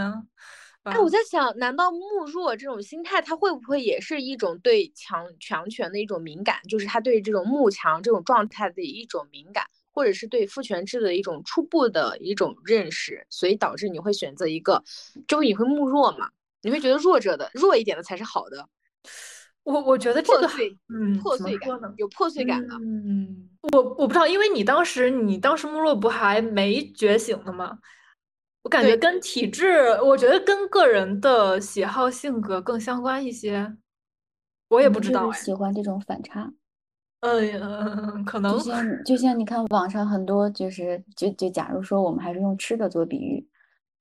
哎，我在想，难道慕弱这种心态，他会不会也是一种对强强权的一种敏感？就是他对这种慕强这种状态的一种敏感，或者是对父权制的一种初步的一种认识，所以导致你会选择一个，就是你会慕弱嘛，你会觉得弱者的弱一点的才是好的。我我觉得这个，嗯，破碎感有破碎感的。嗯，我我不知道，因为你当时你当时慕弱不还没觉醒呢吗？我感觉跟体质，我觉得跟个人的喜好性格更相关一些。我也不知道，喜欢这种反差。嗯，可能就像就像你看网上很多就是就就假如说我们还是用吃的做比喻，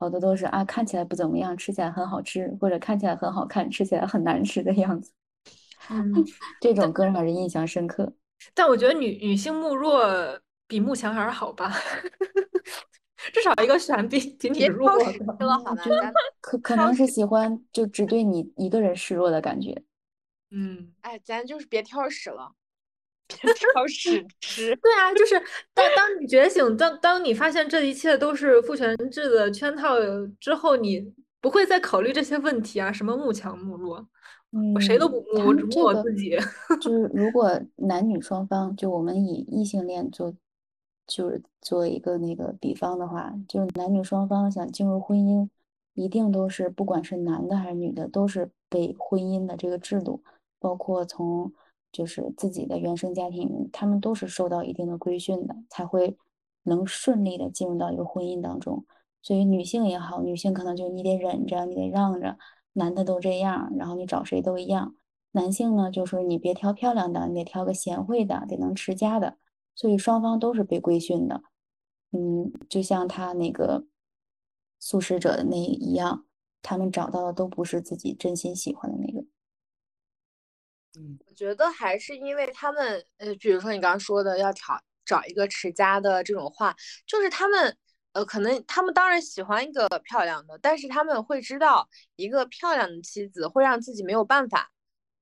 好多都是啊看起来不怎么样，吃起来很好吃，或者看起来很好看，吃起来很难吃的样子。嗯，<laughs> 这种更让人印象深刻。但我觉得女女性慕弱比慕强还是好吧，<laughs> 至少一个选比比你弱的。好吧，<laughs> 可可能是喜欢就只对你一个人示弱的感觉。嗯，哎，咱就是别挑食了。<laughs> 挑食 <laughs> 吃，对啊，就是当当你觉醒，当当你发现这一切都是父权制的圈套之后，你不会再考虑这些问题啊，什么慕强慕弱，我谁都不慕，我只慕我自己。就是 <laughs> 如果男女双方，就我们以异性恋做，就是做一个那个比方的话，就是男女双方想进入婚姻，一定都是不管是男的还是女的，都是被婚姻的这个制度，包括从。就是自己的原生家庭，他们都是受到一定的规训的，才会能顺利的进入到一个婚姻当中。所以女性也好，女性可能就你得忍着，你得让着，男的都这样，然后你找谁都一样。男性呢，就是你别挑漂亮的，你得挑个贤惠的，得能持家的。所以双方都是被规训的。嗯，就像他那个素食者的那一样，他们找到的都不是自己真心喜欢的那个。我觉得还是因为他们，呃，比如说你刚刚说的要挑找一个持家的这种话，就是他们，呃，可能他们当然喜欢一个漂亮的，但是他们会知道一个漂亮的妻子会让自己没有办法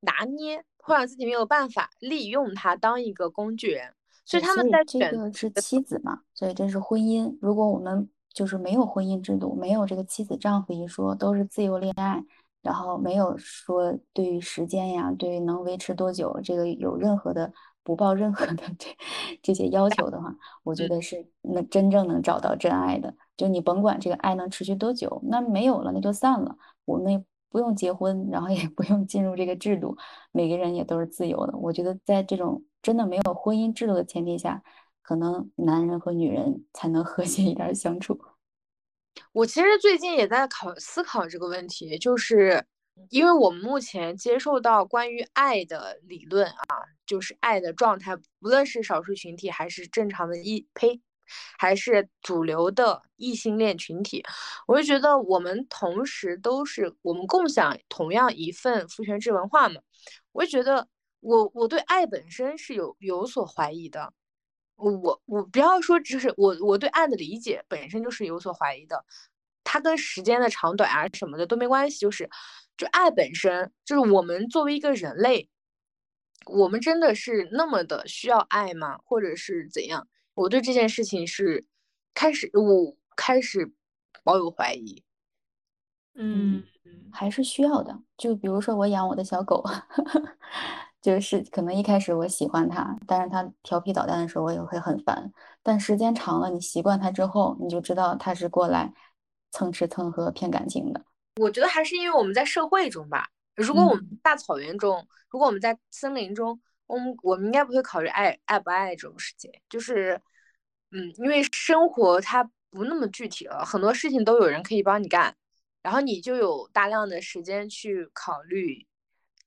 拿捏，会让自己没有办法利用她当一个工具人，所以他们在这个是妻子嘛，所以这是婚姻。如果我们就是没有婚姻制度，没有这个妻子丈夫一说，都是自由恋爱。然后没有说对于时间呀，对于能维持多久这个有任何的不抱任何的这这些要求的话，我觉得是那真正能找到真爱的。就你甭管这个爱能持续多久，那没有了那就散了。我们也不用结婚，然后也不用进入这个制度，每个人也都是自由的。我觉得在这种真的没有婚姻制度的前提下，可能男人和女人才能 <laughs> 和谐一点相处。我其实最近也在考思考这个问题，就是因为我们目前接受到关于爱的理论啊，就是爱的状态，无论是少数群体还是正常的异呸，还是主流的异性恋群体，我就觉得我们同时都是我们共享同样一份父权制文化嘛，我就觉得我我对爱本身是有有所怀疑的。我我不要说，就是我我对爱的理解本身就是有所怀疑的，它跟时间的长短啊什么的都没关系，就是就爱本身就是我们作为一个人类，我们真的是那么的需要爱吗？或者是怎样？我对这件事情是开始我开始抱有怀疑。嗯，还是需要的。就比如说我养我的小狗。<laughs> 就是可能一开始我喜欢他，但是他调皮捣蛋的时候我也会很烦。但时间长了，你习惯他之后，你就知道他是过来蹭吃蹭喝骗感情的。我觉得还是因为我们在社会中吧。如果我们大草原中，如果我们在森林中，我们我们应该不会考虑爱爱不爱这种事情。就是，嗯，因为生活它不那么具体了，很多事情都有人可以帮你干，然后你就有大量的时间去考虑。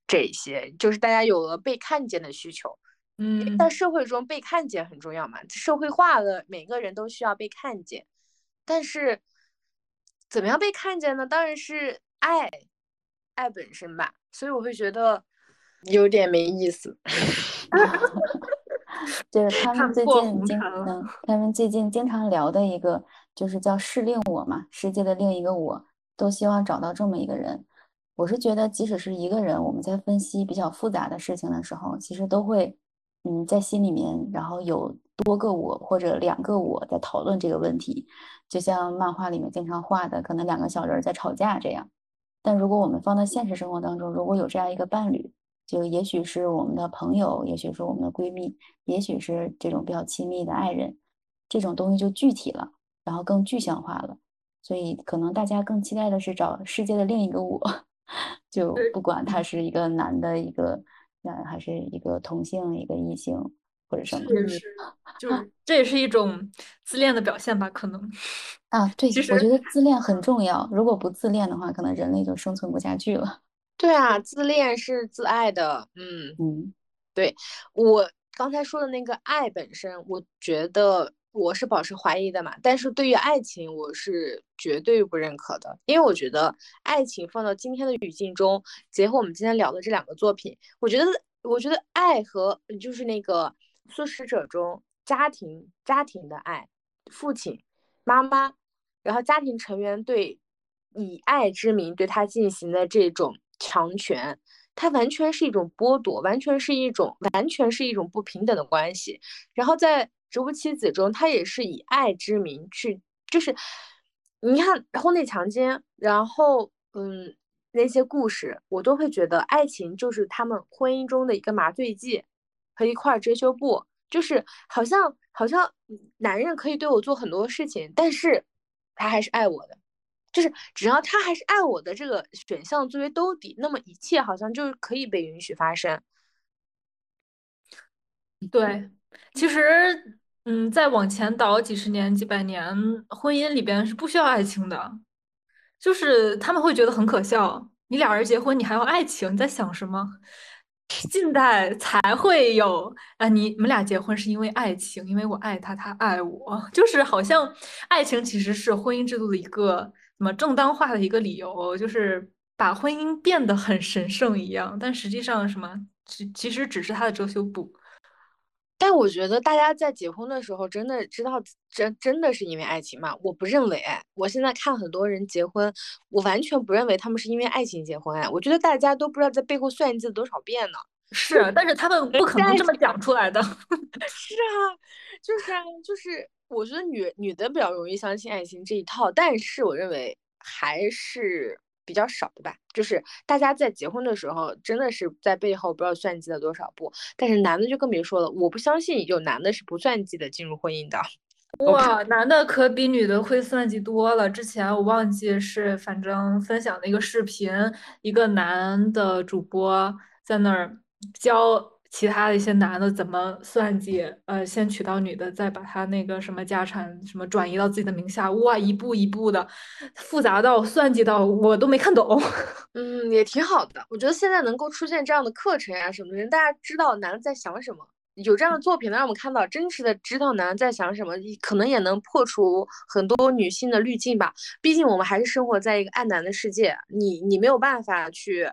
这些就是大家有了被看见的需求，嗯，在社会中被看见很重要嘛，社会化了，每个人都需要被看见，但是怎么样被看见呢？当然是爱，爱本身吧，所以我会觉得有点没意思。<laughs> 就是他们最近经嗯，他们最近经常聊的一个就是叫世另我嘛，世界的另一个我，都希望找到这么一个人。我是觉得，即使是一个人，我们在分析比较复杂的事情的时候，其实都会，嗯，在心里面，然后有多个我或者两个我在讨论这个问题，就像漫画里面经常画的，可能两个小人在吵架这样。但如果我们放到现实生活当中，如果有这样一个伴侣，就也许是我们的朋友，也许是我们的闺蜜，也许是这种比较亲密的爱人，这种东西就具体了，然后更具象化了。所以可能大家更期待的是找世界的另一个我，就不管他是一个男的，一个男还是一个同性，一个异性或者什么。是是，就是 <laughs> 这也是一种自恋的表现吧？可能 <laughs> 啊，对，其实我觉得自恋很重要。如果不自恋的话，可能人类就生存不下去了。对啊，自恋是自爱的。嗯嗯，对我刚才说的那个爱本身，我觉得。我是保持怀疑的嘛，但是对于爱情，我是绝对不认可的，因为我觉得爱情放到今天的语境中，结合我们今天聊的这两个作品，我觉得，我觉得爱和就是那个素食者中家庭家庭的爱，父亲、妈妈，然后家庭成员对以爱之名对他进行的这种强权，它完全是一种剥夺，完全是一种完全是一种不平等的关系，然后在。《植物妻子》中，他也是以爱之名去，就是你看婚内强奸，然后嗯那些故事，我都会觉得爱情就是他们婚姻中的一个麻醉剂和一块遮羞布，就是好像好像男人可以对我做很多事情，但是他还是爱我的，就是只要他还是爱我的这个选项作为兜底，那么一切好像就可以被允许发生。对，其实。嗯，再往前倒几十年、几百年，婚姻里边是不需要爱情的，就是他们会觉得很可笑。你俩人结婚，你还要爱情？你在想什么？<laughs> 近代才会有啊！你你们俩结婚是因为爱情，因为我爱他，他爱我，<laughs> 就是好像爱情其实是婚姻制度的一个什么正当化的一个理由，就是把婚姻变得很神圣一样。但实际上什么，其其实只是它的遮羞布。但我觉得大家在结婚的时候，真的知道真真的是因为爱情吗？我不认为。我现在看很多人结婚，我完全不认为他们是因为爱情结婚。哎，我觉得大家都不知道在背后算计了多少遍呢。<laughs> 是，但是他们不可能这么讲出来的。<laughs> 是啊，就是啊，就是我觉得女女的比较容易相信爱情这一套，但是我认为还是。比较少的吧，就是大家在结婚的时候，真的是在背后不知道算计了多少步。但是男的就更别说了，我不相信有男的是不算计的进入婚姻的。哇，男的可比女的会算计多了。之前我忘记是反正分享的一个视频，一个男的主播在那儿教。其他的一些男的怎么算计？呃，先娶到女的，再把他那个什么家产什么转移到自己的名下，哇，一步一步的复杂到算计到我都没看懂。<laughs> 嗯，也挺好的。我觉得现在能够出现这样的课程呀什么的，大家知道男的在想什么，有这样的作品能让我们看到真实的知道男的在想什么，可能也能破除很多女性的滤镜吧。毕竟我们还是生活在一个爱男的世界，你你没有办法去。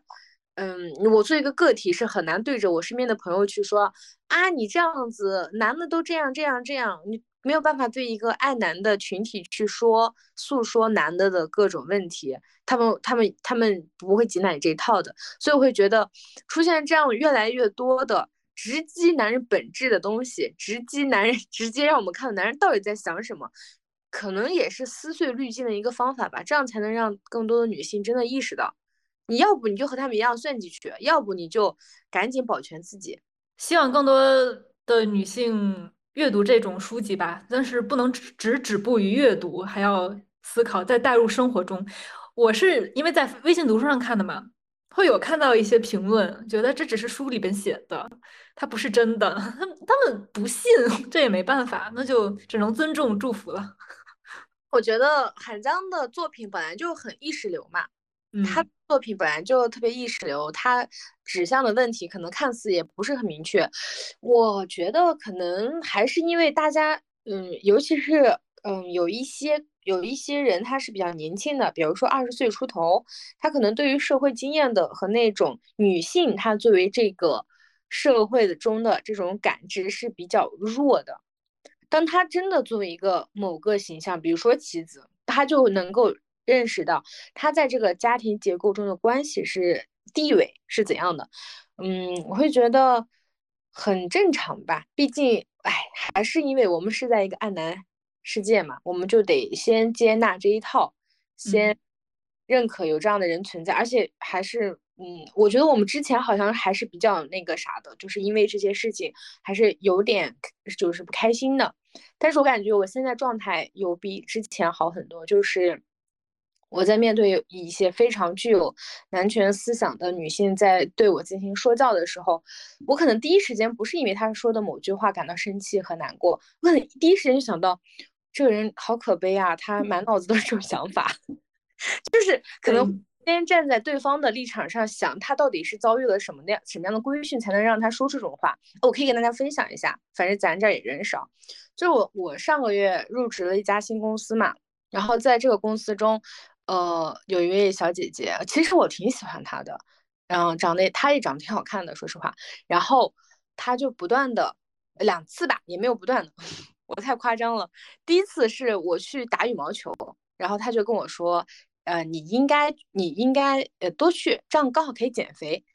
嗯，我作为一个个体是很难对着我身边的朋友去说啊，你这样子，男的都这样这样这样，你没有办法对一个爱男的群体去说诉说男的的各种问题，他们他们他们不会挤奶这一套的，所以我会觉得出现这样越来越多的直击男人本质的东西，直击男人，直接让我们看到男人到底在想什么，可能也是撕碎滤镜的一个方法吧，这样才能让更多的女性真的意识到。你要不你就和他们一样算计去，要不你就赶紧保全自己。希望更多的女性阅读这种书籍吧，但是不能只只止步于阅读，还要思考，再带入生活中。我是因为在微信读书上看的嘛，会有看到一些评论，觉得这只是书里边写的，它不是真的。他 <laughs> 们他们不信，<laughs> 这也没办法，那就只能尊重祝福了。<laughs> 我觉得韩江的作品本来就很意识流嘛。他作品本来就特别意识流，他指向的问题可能看似也不是很明确。我觉得可能还是因为大家，嗯，尤其是嗯，有一些有一些人他是比较年轻的，比如说二十岁出头，他可能对于社会经验的和那种女性，她作为这个社会的中的这种感知是比较弱的。当他真的作为一个某个形象，比如说棋子，他就能够。认识到他在这个家庭结构中的关系是地位是怎样的，嗯，我会觉得很正常吧。毕竟，哎，还是因为我们是在一个暗男世界嘛，我们就得先接纳这一套，先认可有这样的人存在。而且还是，嗯，我觉得我们之前好像还是比较那个啥的，就是因为这些事情还是有点就是不开心的。但是我感觉我现在状态有比之前好很多，就是我在面对一些非常具有男权思想的女性在对我进行说教的时候，我可能第一时间不是因为她说的某句话感到生气和难过，我可能第一时间就想到这个人好可悲啊，他满脑子都是这种想法，<laughs> 就是可能。先站在对方的立场上想，他到底是遭遇了什么样什么样的规训，才能让他说出这种话？我可以跟大家分享一下，反正咱这儿也人少。就是我，我上个月入职了一家新公司嘛，然后在这个公司中，呃，有一位小姐姐，其实我挺喜欢她的，然后长得她也长得挺好看的，说实话。然后她就不断的两次吧，也没有不断的，<laughs> 我太夸张了。第一次是我去打羽毛球，然后她就跟我说。呃，你应该，你应该，呃，多去，这样刚好可以减肥。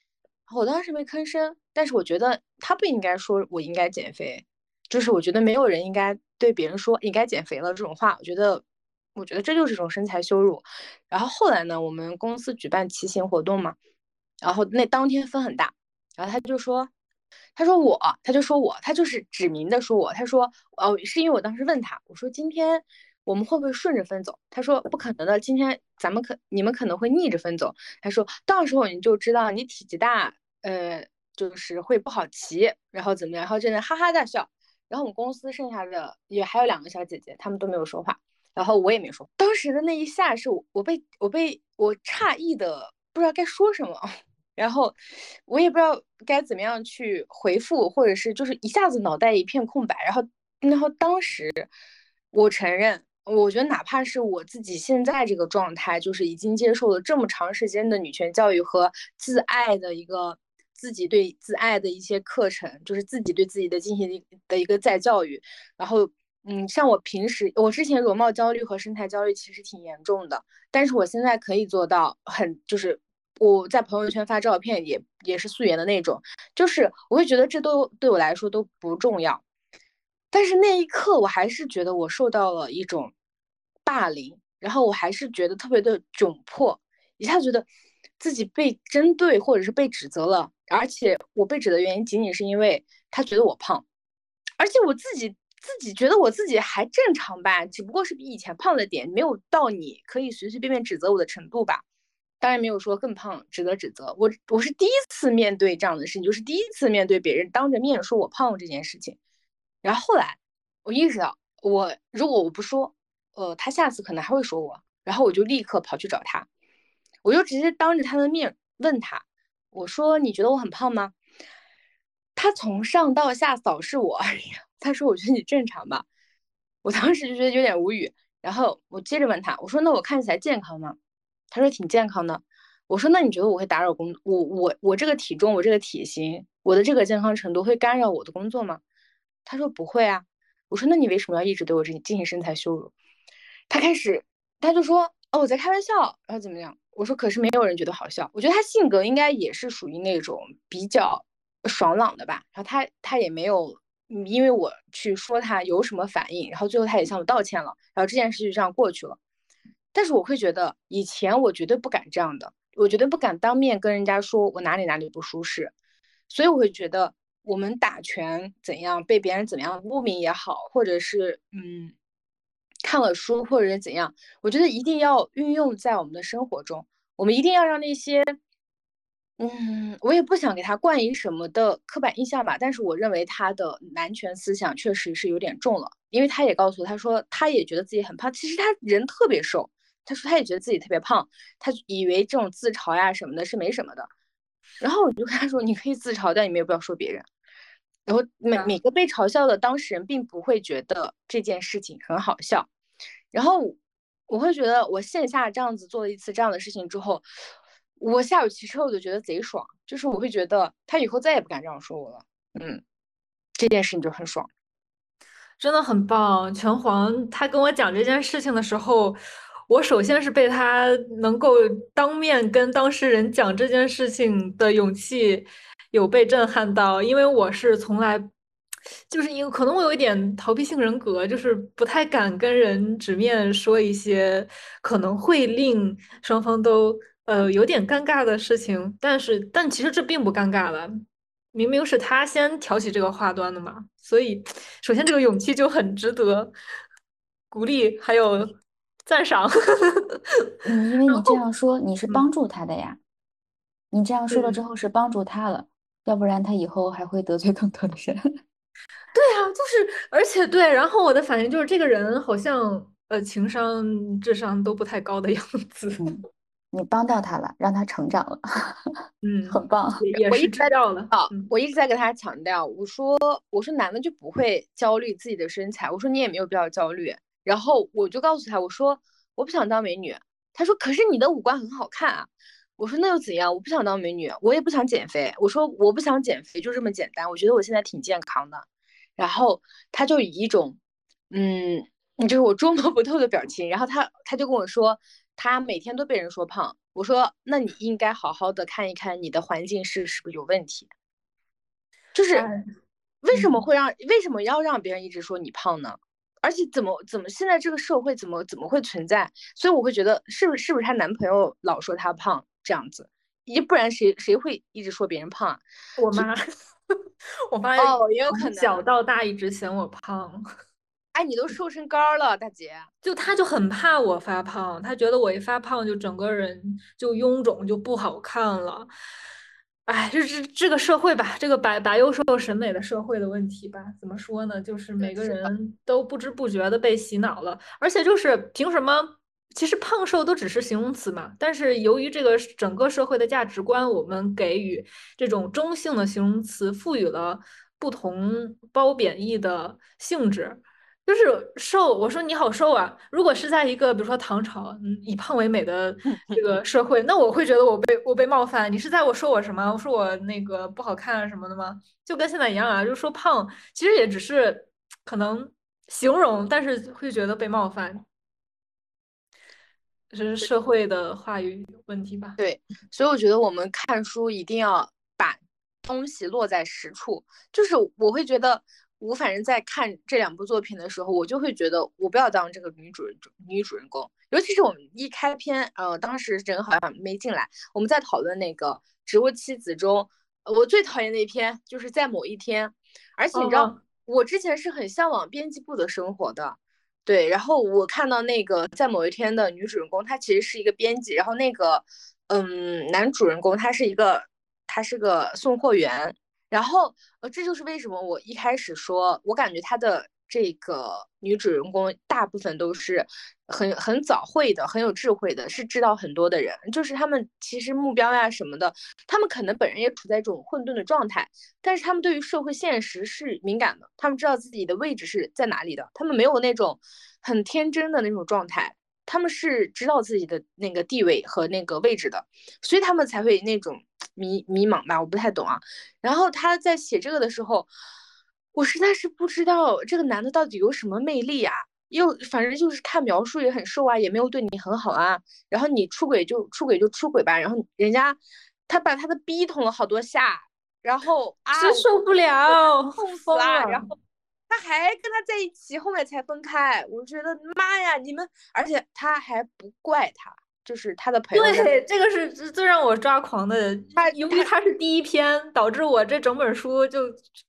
我当时没吭声，但是我觉得他不应该说我应该减肥，就是我觉得没有人应该对别人说应该减肥了这种话。我觉得，我觉得这就是一种身材羞辱。然后后来呢，我们公司举办骑行活动嘛，然后那当天风很大，然后他就说，他说我，他就说我，他就是指明的说我，他说，哦，是因为我当时问他，我说今天。我们会不会顺着风走？他说不可能的，今天咱们可你们可能会逆着风走。他说到时候你就知道你体积大，呃，就是会不好骑，然后怎么样？然后真的哈哈大笑。然后我们公司剩下的也还有两个小姐姐，她们都没有说话，然后我也没说。当时的那一下是我我被我被我诧异的不知道该说什么，<laughs> 然后我也不知道该怎么样去回复，或者是就是一下子脑袋一片空白。然后然后当时我承认。我觉得哪怕是我自己现在这个状态，就是已经接受了这么长时间的女权教育和自爱的一个自己对自爱的一些课程，就是自己对自己的进行的一个再教育。然后，嗯，像我平时，我之前容貌焦虑和身材焦虑其实挺严重的，但是我现在可以做到很，就是我在朋友圈发照片也也是素颜的那种，就是我会觉得这都对我来说都不重要。但是那一刻，我还是觉得我受到了一种霸凌，然后我还是觉得特别的窘迫，一下觉得自己被针对或者是被指责了，而且我被指的原因仅仅是因为他觉得我胖，而且我自己自己觉得我自己还正常吧，只不过是比以前胖了点，没有到你可以随随便便指责我的程度吧，当然没有说更胖指责指责。我我是第一次面对这样的事情，就是第一次面对别人当着面说我胖这件事情。然后后来，我意识到，我如果我不说，呃，他下次可能还会说我。然后我就立刻跑去找他，我就直接当着他的面问他，我说：“你觉得我很胖吗？”他从上到下扫视我，他说：“我觉得你正常吧。”我当时就觉得有点无语。然后我接着问他，我说：“那我看起来健康吗？”他说：“挺健康的。”我说：“那你觉得我会打扰工？我我我这个体重，我这个体型，我的这个健康程度会干扰我的工作吗？”他说不会啊，我说那你为什么要一直对我这进行身材羞辱？他开始他就说哦我在开玩笑，然后怎么样？我说可是没有人觉得好笑。我觉得他性格应该也是属于那种比较爽朗的吧。然后他他也没有因为我去说他有什么反应，然后最后他也向我道歉了，然后这件事就这样过去了。但是我会觉得以前我绝对不敢这样的，我绝对不敢当面跟人家说我哪里哪里不舒适，所以我会觉得。我们打拳怎样被别人怎么样污名也好，或者是嗯看了书或者是怎样，我觉得一定要运用在我们的生活中。我们一定要让那些嗯，我也不想给他冠以什么的刻板印象吧，但是我认为他的男权思想确实是有点重了，因为他也告诉他说他也觉得自己很胖，其实他人特别瘦，他说他也觉得自己特别胖，他以为这种自嘲呀什么的是没什么的。然后我就跟他说，你可以自嘲，但你没有必要说别人。然后每每个被嘲笑的当事人并不会觉得这件事情很好笑，然后我会觉得我线下这样子做了一次这样的事情之后，我下午骑车我就觉得贼爽，就是我会觉得他以后再也不敢这样说我了，嗯，这件事情就很爽，真的很棒。拳皇他跟我讲这件事情的时候，我首先是被他能够当面跟当事人讲这件事情的勇气。有被震撼到，因为我是从来，就是因为可能我有一点逃避性人格，就是不太敢跟人直面说一些可能会令双方都呃有点尴尬的事情。但是，但其实这并不尴尬了。明明是他先挑起这个话端的嘛，所以首先这个勇气就很值得鼓励，还有赞赏。嗯，因为你这样说，你是帮助他的呀。你这样说了之后是帮助他了，要不然他以后还会得罪更多的人。<laughs> 对啊，就是而且对，然后我的反应就是这个人好像呃情商、智商都不太高的样子。你帮到他了，让他成长了，<laughs> 嗯，很棒。也是知道了。好，我一直在跟他强调，我说我说男的就不会焦虑自己的身材，我说你也没有必要焦虑。然后我就告诉他，我说我不想当美女。他说可是你的五官很好看啊。我说那又怎样？我不想当美女，我也不想减肥。我说我不想减肥，就这么简单。我觉得我现在挺健康的。然后他就以一种嗯，就是我捉摸不透的表情。然后他他就跟我说。他每天都被人说胖，我说那你应该好好的看一看你的环境是是不是有问题，就是为什么会让为什么要让别人一直说你胖呢？而且怎么怎么现在这个社会怎么怎么会存在？所以我会觉得是不是是不是她男朋友老说她胖这样子，要不然谁谁会一直说别人胖？我妈，<laughs> 我妈哦也有可能小到大一直嫌我胖。哎，你都瘦身高了，大姐。就他就很怕我发胖，他觉得我一发胖就整个人就臃肿，就不好看了。哎，就是这个社会吧，这个白白幼瘦审美的社会的问题吧，怎么说呢？就是每个人都不知不觉的被洗脑了，而且就是凭什么？其实胖瘦都只是形容词嘛。但是由于这个整个社会的价值观，我们给予这种中性的形容词赋予了不同褒贬义的性质。就是瘦，我说你好瘦啊！如果是在一个比如说唐朝，嗯，以胖为美的这个社会，那我会觉得我被我被冒犯。你是在我说我什么？我说我那个不好看啊什么的吗？就跟现在一样啊，就说胖，其实也只是可能形容，但是会觉得被冒犯，这是社会的话语问题吧？对，所以我觉得我们看书一定要把东西落在实处，就是我会觉得。我反正在看这两部作品的时候，我就会觉得我不要当这个女主人女主人公，尤其是我们一开篇，呃，当时人好像没进来，我们在讨论那个《植物妻子》中，我最讨厌那篇就是在某一天，而且你知道，我之前是很向往编辑部的生活的，对，然后我看到那个在某一天的女主人公，她其实是一个编辑，然后那个，嗯，男主人公他是一个，他是个送货员。然后，呃，这就是为什么我一开始说，我感觉她的这个女主人公大部分都是很很早会的，很有智慧的，是知道很多的人。就是他们其实目标呀什么的，他们可能本人也处在这种混沌的状态，但是他们对于社会现实是敏感的，他们知道自己的位置是在哪里的，他们没有那种很天真的那种状态，他们是知道自己的那个地位和那个位置的，所以他们才会那种。迷迷茫吧，我不太懂啊。然后他在写这个的时候，我实在是不知道这个男的到底有什么魅力啊。又反正就是看描述也很瘦啊，也没有对你很好啊。然后你出轨就出轨就出轨吧。然后人家他把他的逼捅了好多下，然后啊受不了，痛死了。然后他还跟他在一起，后面才分开。我觉得妈呀，你们，而且他还不怪他。就是他的朋友，对，这个是最让我抓狂的。他由于他是第一篇，导致我这整本书就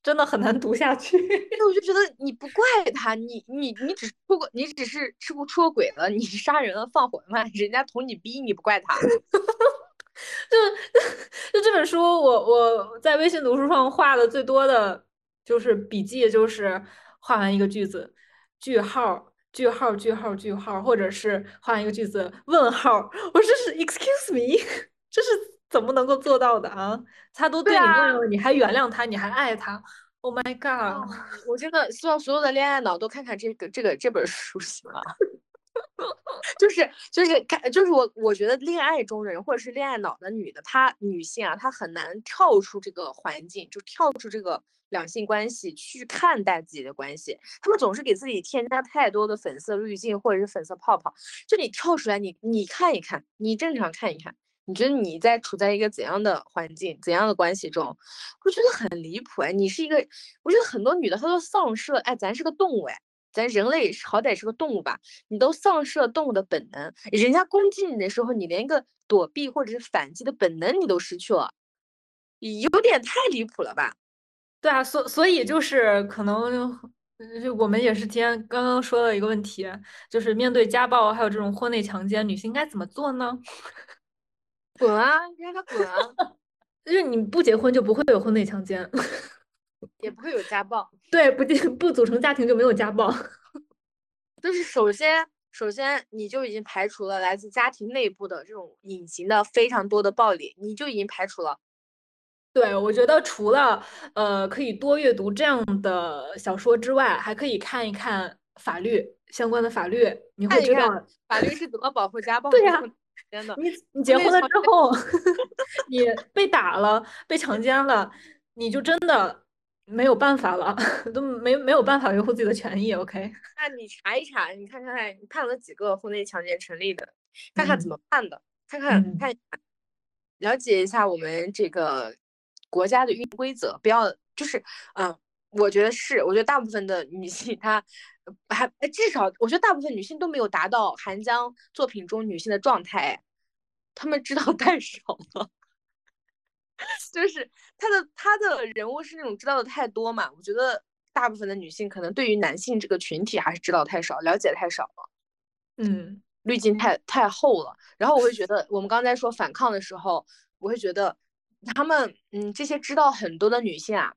真的很难读下去。我就觉得你不怪他，你你你只出过，你只是出过出过轨了，你杀人了放火了，人家捅你逼，你不怪他。<laughs> 就就这本书，我我在微信读书上画的最多的就是笔记，就是画完一个句子，句号。句号，句号，句号，或者是换一个句子，问号。<laughs> 我这是 excuse me，<laughs> 这是怎么能够做到的啊？他都对你那样了，你还原谅他，你还爱他？Oh my god！我真的希望所有的恋爱脑都看看这个这个这本书，行吗？<laughs> 就是就是看，就是我我觉得恋爱中人或者是恋爱脑的女的，她女性啊，她很难跳出这个环境，就跳出这个。两性关系去看待自己的关系，他们总是给自己添加太多的粉色滤镜或者是粉色泡泡。就你跳出来，你你看一看，你正常看一看，你觉得你在处在一个怎样的环境、怎样的关系中？我觉得很离谱哎！你是一个，我觉得很多女的她都丧失了，哎，咱是个动物哎，咱人类好歹是个动物吧？你都丧失了动物的本能，人家攻击你的时候，你连一个躲避或者是反击的本能你都失去了。有点太离谱了吧？对啊，所所以就是可能，就我们也是今天刚刚说的一个问题，就是面对家暴还有这种婚内强奸，女性该怎么做呢？<laughs> 滚啊，让他滚啊！<laughs> 就是你不结婚就不会有婚内强奸，<laughs> 也不会有家暴。对，不不组成家庭就没有家暴。就是首先，首先你就已经排除了来自家庭内部的这种隐形的非常多的暴力，你就已经排除了。对，我觉得除了呃可以多阅读这样的小说之外，还可以看一看法律相关的法律，你会知道法律是怎么保护家暴的。<laughs> 对呀，你你结婚了之后，<laughs> 你被打了、被强奸了，你就真的没有办法了，<laughs> 都没没有办法维护自己的权益。OK，那你查一查，你看看你判了几个婚内强奸成立的，看看怎么判的，看看看了解一下我们这个。国家的运规则不要就是，嗯，我觉得是，我觉得大部分的女性她还至少，我觉得大部分女性都没有达到韩江作品中女性的状态，她们知道 <laughs> 太少了，就是她的她的人物是那种知道的太多嘛，我觉得大部分的女性可能对于男性这个群体还是知道太少，了解太少了，嗯，滤镜太太厚了，然后我会觉得我们刚才说反抗的时候，我会觉得。他们，嗯，这些知道很多的女性啊，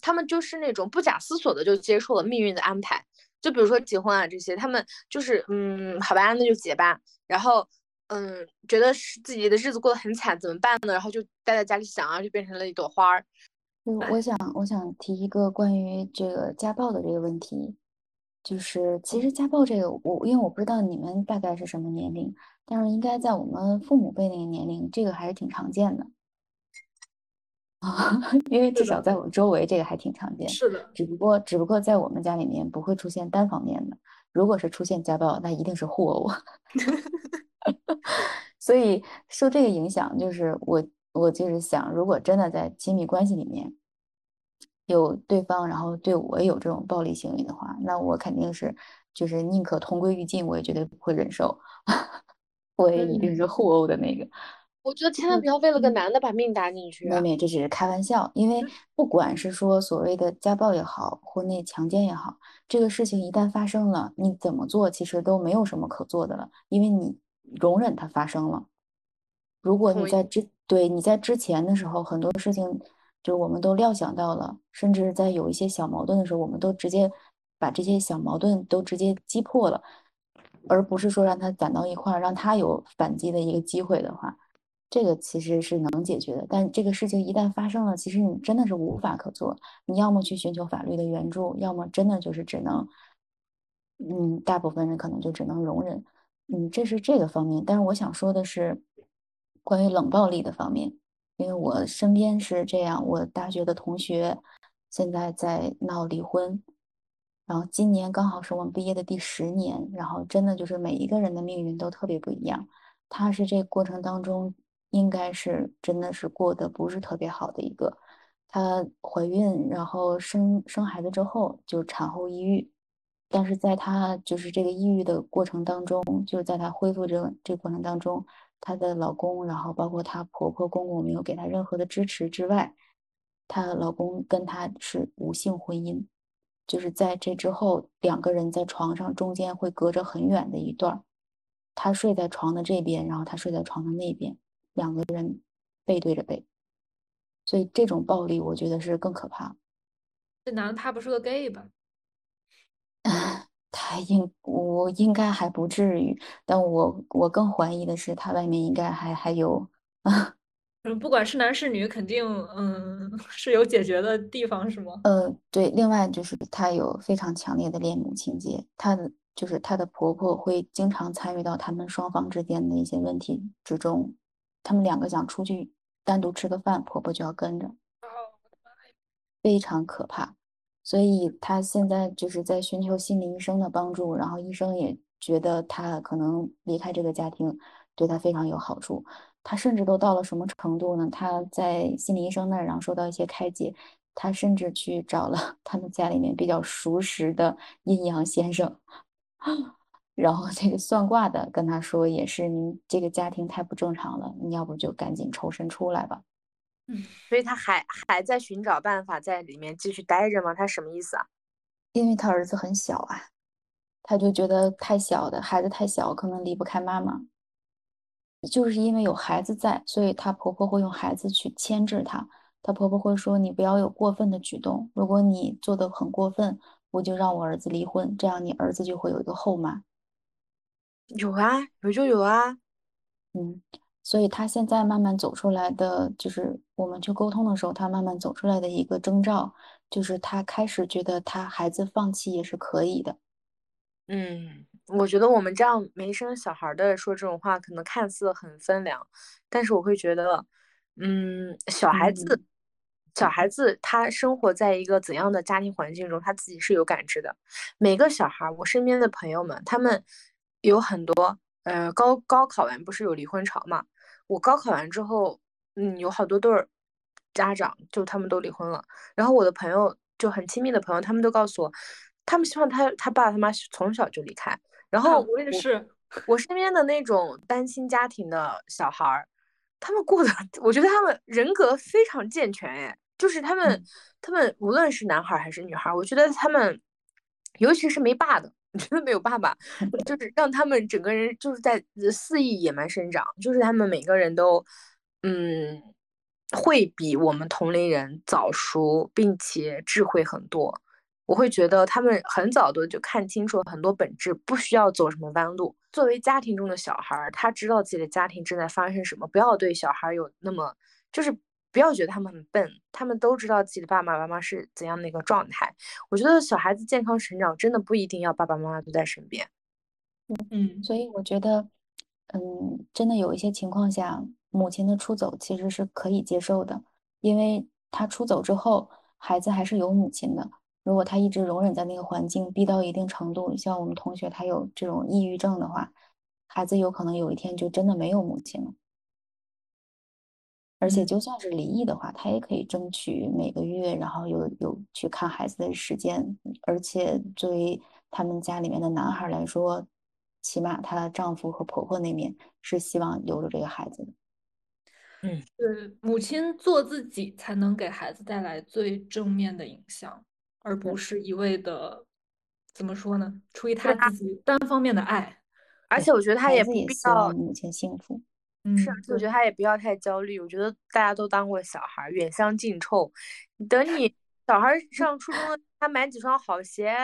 她们就是那种不假思索的就接受了命运的安排。就比如说结婚啊这些，她们就是，嗯，好吧，那就结吧。然后，嗯，觉得是自己的日子过得很惨，怎么办呢？然后就待在家里想啊，就变成了一朵花儿。就我想，我想提一个关于这个家暴的这个问题，就是其实家暴这个，我因为我不知道你们大概是什么年龄，但是应该在我们父母辈那个年龄，这个还是挺常见的。啊，<laughs> 因为至少在我周围，这个还挺常见。是的，只不过只不过在我们家里面不会出现单方面的。如果是出现家暴，那一定是互殴。<laughs> 所以受这个影响，就是我我就是想，如果真的在亲密关系里面有对方，然后对我有这种暴力行为的话，那我肯定是就是宁可同归于尽，我也绝对不会忍受。<laughs> 我也一定是互殴的那个。我觉得千万不要为了个男的把命搭进去。妹妹，这只是开玩笑，因为不管是说所谓的家暴也好，婚内强奸也好，这个事情一旦发生了，你怎么做其实都没有什么可做的了，因为你容忍它发生了。如果你在之对你在之前的时候，很多事情就我们都料想到了，甚至在有一些小矛盾的时候，我们都直接把这些小矛盾都直接击破了，而不是说让他攒到一块儿，让他有反击的一个机会的话。这个其实是能解决的，但这个事情一旦发生了，其实你真的是无法可做。你要么去寻求法律的援助，要么真的就是只能，嗯，大部分人可能就只能容忍。嗯，这是这个方面。但是我想说的是，关于冷暴力的方面，因为我身边是这样，我大学的同学现在在闹离婚，然后今年刚好是我们毕业的第十年，然后真的就是每一个人的命运都特别不一样。他是这过程当中。应该是真的是过得不是特别好的一个，她怀孕，然后生生孩子之后就产后抑郁，但是在她就是这个抑郁的过程当中，就是在她恢复这这过程当中，她的老公，然后包括她婆婆公公没有给她任何的支持之外，她老公跟她是无性婚姻，就是在这之后两个人在床上中间会隔着很远的一段，他睡在床的这边，然后他睡在床的那边。两个人背对着背，所以这种暴力我觉得是更可怕。这男的他不是个 gay 吧？<laughs> 他应我应该还不至于，但我我更怀疑的是他外面应该还还有啊。<laughs> 嗯，不管是男是女，肯定嗯 <laughs> 是有解决的地方，是吗？呃，对。另外就是他有非常强烈的恋母情节，他的就是他的婆婆会经常参与到他们双方之间的一些问题之中。他们两个想出去单独吃个饭，婆婆就要跟着，非常可怕。所以她现在就是在寻求心理医生的帮助，然后医生也觉得她可能离开这个家庭对她非常有好处。她甚至都到了什么程度呢？她在心理医生那儿，然后受到一些开解，她甚至去找了 <laughs> 他们家里面比较熟识的阴阳先生。<laughs> 然后这个算卦的跟他说，也是您这个家庭太不正常了，你要不就赶紧抽身出来吧。嗯，所以他还还在寻找办法在里面继续待着吗？他什么意思啊？因为他儿子很小啊，他就觉得太小的孩子太小，可能离不开妈妈。就是因为有孩子在，所以她婆婆会用孩子去牵制她。她婆婆会说：“你不要有过分的举动，如果你做的很过分，我就让我儿子离婚，这样你儿子就会有一个后妈。”有啊，有就有啊。嗯，所以他现在慢慢走出来的，就是我们去沟通的时候，他慢慢走出来的一个征兆，就是他开始觉得他孩子放弃也是可以的。嗯，我觉得我们这样没生小孩的说这种话，可能看似很分量，但是我会觉得，嗯，小孩子，小孩子他生活在一个怎样的家庭环境中，他自己是有感知的。每个小孩，我身边的朋友们，他们有很多，呃，高高考完不是有离婚潮嘛？我高考完之后，嗯，有好多对儿家长就他们都离婚了，然后我的朋友就很亲密的朋友，他们都告诉我。他们希望他他爸他妈从小就离开，然后我也是，<laughs> 我身边的那种单亲家庭的小孩儿，他们过得，<laughs> 我觉得他们人格非常健全，哎，就是他们他们无论是男孩还是女孩，我觉得他们，尤其是没爸的，我觉得没有爸爸，就是让他们整个人就是在肆意野蛮生长，就是他们每个人都，嗯，会比我们同龄人早熟，并且智慧很多。我会觉得他们很早的就看清楚很多本质，不需要走什么弯路。作为家庭中的小孩，他知道自己的家庭正在发生什么，不要对小孩有那么，就是不要觉得他们很笨，他们都知道自己的爸爸妈妈是怎样的一个状态。我觉得小孩子健康成长真的不一定要爸爸妈妈都在身边。嗯嗯，所以我觉得，嗯，真的有一些情况下，母亲的出走其实是可以接受的，因为他出走之后，孩子还是有母亲的。如果他一直容忍在那个环境，逼到一定程度，像我们同学他有这种抑郁症的话，孩子有可能有一天就真的没有母亲了。而且就算是离异的话，他也可以争取每个月，然后有有去看孩子的时间。而且作为他们家里面的男孩来说，起码她的丈夫和婆婆那面是希望留着这个孩子的。嗯，对，母亲做自己才能给孩子带来最正面的影响。而不是一味的，怎么说呢？出于他自己单方面的爱，而且我觉得他也不必要母亲幸福。嗯，是，我觉得他也不要太焦虑。我觉得大家都当过小孩，远香近臭。等你小孩上初中，他买几双好鞋，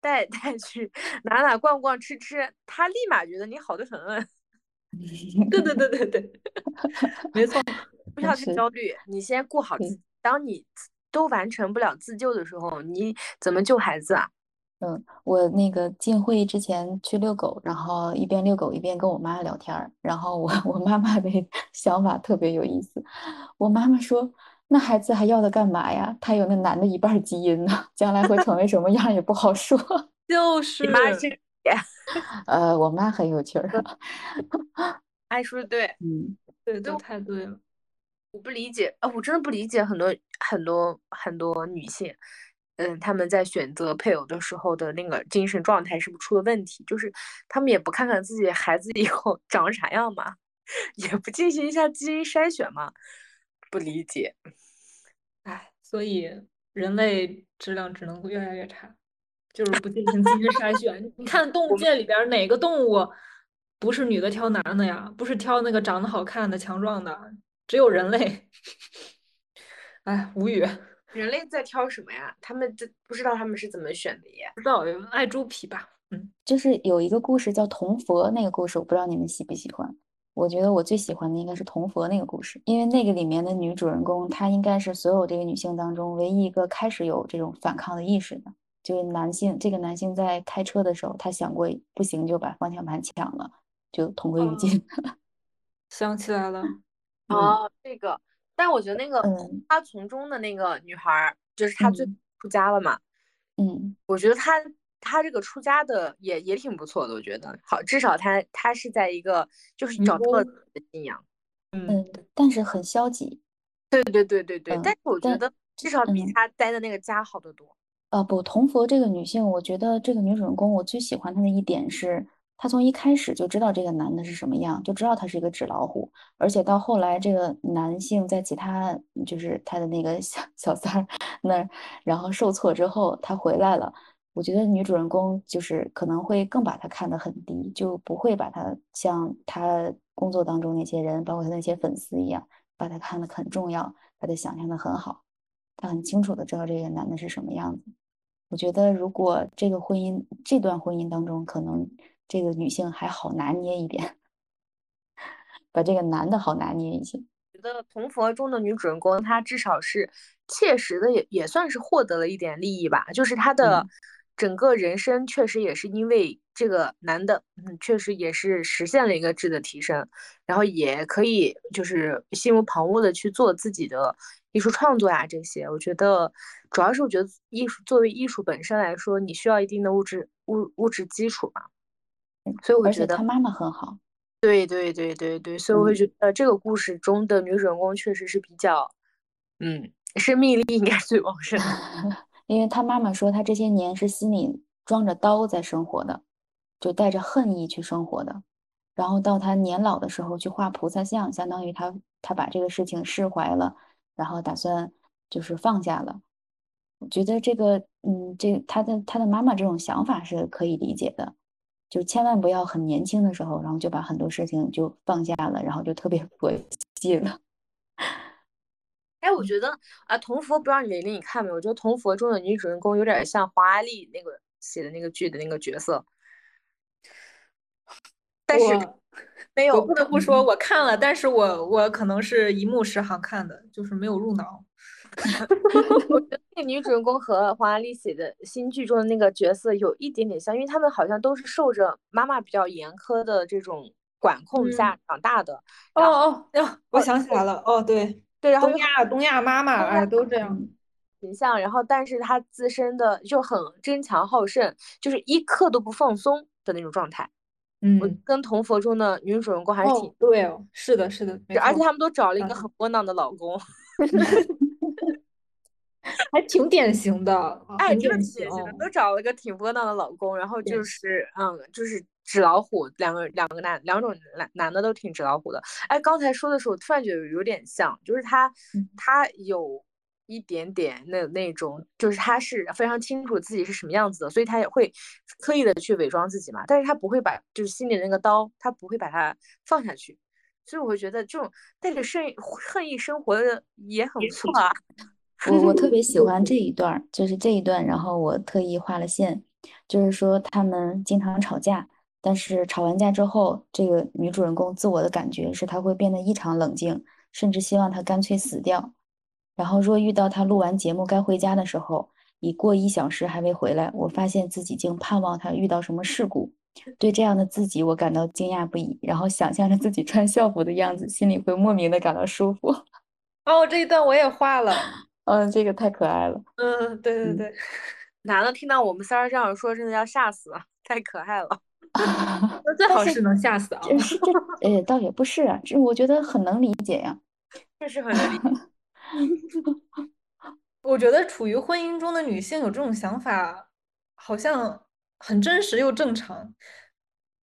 带 <laughs> 带去哪哪逛逛吃吃，他立马觉得你好的很。<laughs> 对对对对对，<laughs> 没错，不要太焦虑，你先顾好自己。当你。都完成不了自救的时候，你怎么救孩子啊？嗯，我那个进会议之前去遛狗，然后一边遛狗一边跟我妈聊天儿。然后我 <laughs> 我妈妈的 <laughs> 想法特别有意思，我妈妈说：“那孩子还要他干嘛呀？他有那男的一半基因呢，<laughs> 将来会成为什么样也不好说。”就是你妈这个，呃，我妈很有趣儿，爱说的对，嗯，对，都太对了。我不理解啊，我真的不理解很多很多很多女性，嗯，他们在选择配偶的时候的那个精神状态是不是出了问题？就是他们也不看看自己孩子以后长啥样嘛，<laughs> 也不进行一下基因筛选嘛，不理解。哎，所以人类质量只能越来越差，就是不进行基因筛选。<laughs> 你看动物界里边哪个动物不是女的挑男的呀？不是挑那个长得好看的、强壮的？只有人类，<laughs> 哎，无语。人类在挑什么呀？他们这不知道他们是怎么选的耶？不知道，爱猪皮吧？嗯，就是有一个故事叫《铜佛》，那个故事我不知道你们喜不喜欢。我觉得我最喜欢的应该是《铜佛》那个故事，因为那个里面的女主人公，她应该是所有这个女性当中唯一一个开始有这种反抗的意识的。就是男性，这个男性在开车的时候，他想过不行就把方向盘抢了，就同归于尽。<laughs> 想起来了。哦，这个，但我觉得那个他从中的那个女孩，就是他最出家了嘛。嗯，我觉得他他这个出家的也也挺不错的，我觉得好，至少他他是在一个就是找到了的信仰。嗯，但是很消极。对对对对对，但是我觉得至少比他待的那个家好得多。呃，不，同佛这个女性，我觉得这个女主人公我最喜欢她的一点是，他从一开始就知道这个男的是什么样，就知道他是一个纸老虎，而且到后来这个男性在其他就是他的那个小小三儿 <laughs> 那，然后受挫之后，他回来了。我觉得女主人公就是可能会更把他看得很低，就不会把他像他工作当中那些人，包括他那些粉丝一样，把他看得很重要，把他想象的很好。他很清楚的知道这个男的是什么样子。我觉得如果这个婚姻这段婚姻当中，可能这个女性还好拿捏一点，把这个男的好拿捏一些。觉得铜佛中的女主人公，她至少是切实的，也也算是获得了一点利益吧，就是她的。整个人生确实也是因为这个男的，嗯，确实也是实现了一个质的提升，然后也可以就是心无旁骛的去做自己的艺术创作呀，这些我觉得主要是我觉得艺术作为艺术本身来说，你需要一定的物质物物质基础嘛，所以我觉得他妈妈很好，对对对对对，所以我会觉得这个故事中的女主人公确实是比较，嗯，生命力应该最旺盛。<laughs> 因为他妈妈说，他这些年是心里装着刀在生活的，就带着恨意去生活的。然后到他年老的时候去画菩萨像，相当于他他把这个事情释怀了，然后打算就是放下了。我觉得这个，嗯，这他的他的妈妈这种想法是可以理解的，就千万不要很年轻的时候，然后就把很多事情就放下了，然后就特别 <laughs> 佛系了。哎，我觉得啊，同佛不知道你玲你看没有？我觉得同佛中的女主人公有点像黄阿丽那个写的那个剧的那个角色，但是没有。我不得不说，我看了，但是我我可能是一目十行看的，就是没有入脑。我觉得那个女主人公和黄阿丽写的新剧中的那个角色有一点点像，因为他们好像都是受着妈妈比较严苛的这种管控下长大的。哦哦哦，我想起来了，哦对。对，然后东亚东亚妈妈哎都这样形象，然后但是她自身的就很争强好胜，就是一刻都不放松的那种状态。嗯，跟同佛中的女主人公还是挺对哦，是的，是的，而且他们都找了一个很窝囊的老公，<laughs> 还挺典型的，哎，挺典型的，都找了个挺窝囊的老公，然后就是嗯，就是。纸老虎，两个两个男两种男男的都挺纸老虎的。哎，刚才说的时候，突然觉得有点像，就是他他有一点点那那种，就是他是非常清楚自己是什么样子的，所以他也会刻意的去伪装自己嘛。但是他不会把就是心里那个刀，他不会把它放下去。所以我会觉得这种带着恨恨意生活的也很不错啊。<laughs> 我我特别喜欢这一段，就是这一段，然后我特意画了线，就是说他们经常吵架。但是吵完架之后，这个女主人公自我的感觉是她会变得异常冷静，甚至希望她干脆死掉。然后若遇到她录完节目该回家的时候，已过一小时还未回来，我发现自己竟盼望她遇到什么事故。对这样的自己，我感到惊讶不已。然后想象着自己穿校服的样子，心里会莫名的感到舒服。哦，这一段我也画了。嗯，这个太可爱了。嗯，对对对。男的听到我们三儿这样说，真的要吓死了，太可爱了。<laughs> 那最好是能吓死啊！这这呃，倒也不是啊，这我觉得很能理解呀，确实很能理解。<laughs> 我觉得处于婚姻中的女性有这种想法，好像很真实又正常。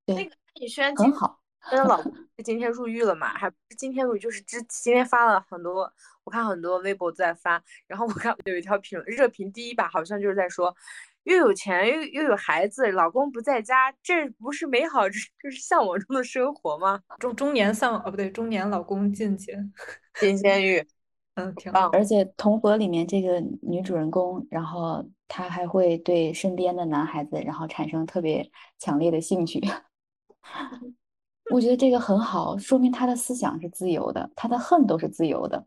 对，那个李轩很好，他的老公 <laughs> 今天入狱了嘛？还不是今天入狱，就是之今天发了很多，我看很多微博都在发，然后我看有一条评论热评第一吧，好像就是在说。又有钱又又有孩子，老公不在家，这不是美好，这这是向往中的生活吗？中中年丧哦，不对，中年老公进监 <laughs> 进监狱，嗯，挺棒。而且《同伙》里面这个女主人公，然后她还会对身边的男孩子，然后产生特别强烈的兴趣。<laughs> 我觉得这个很好，说明他的思想是自由的，他的恨都是自由的。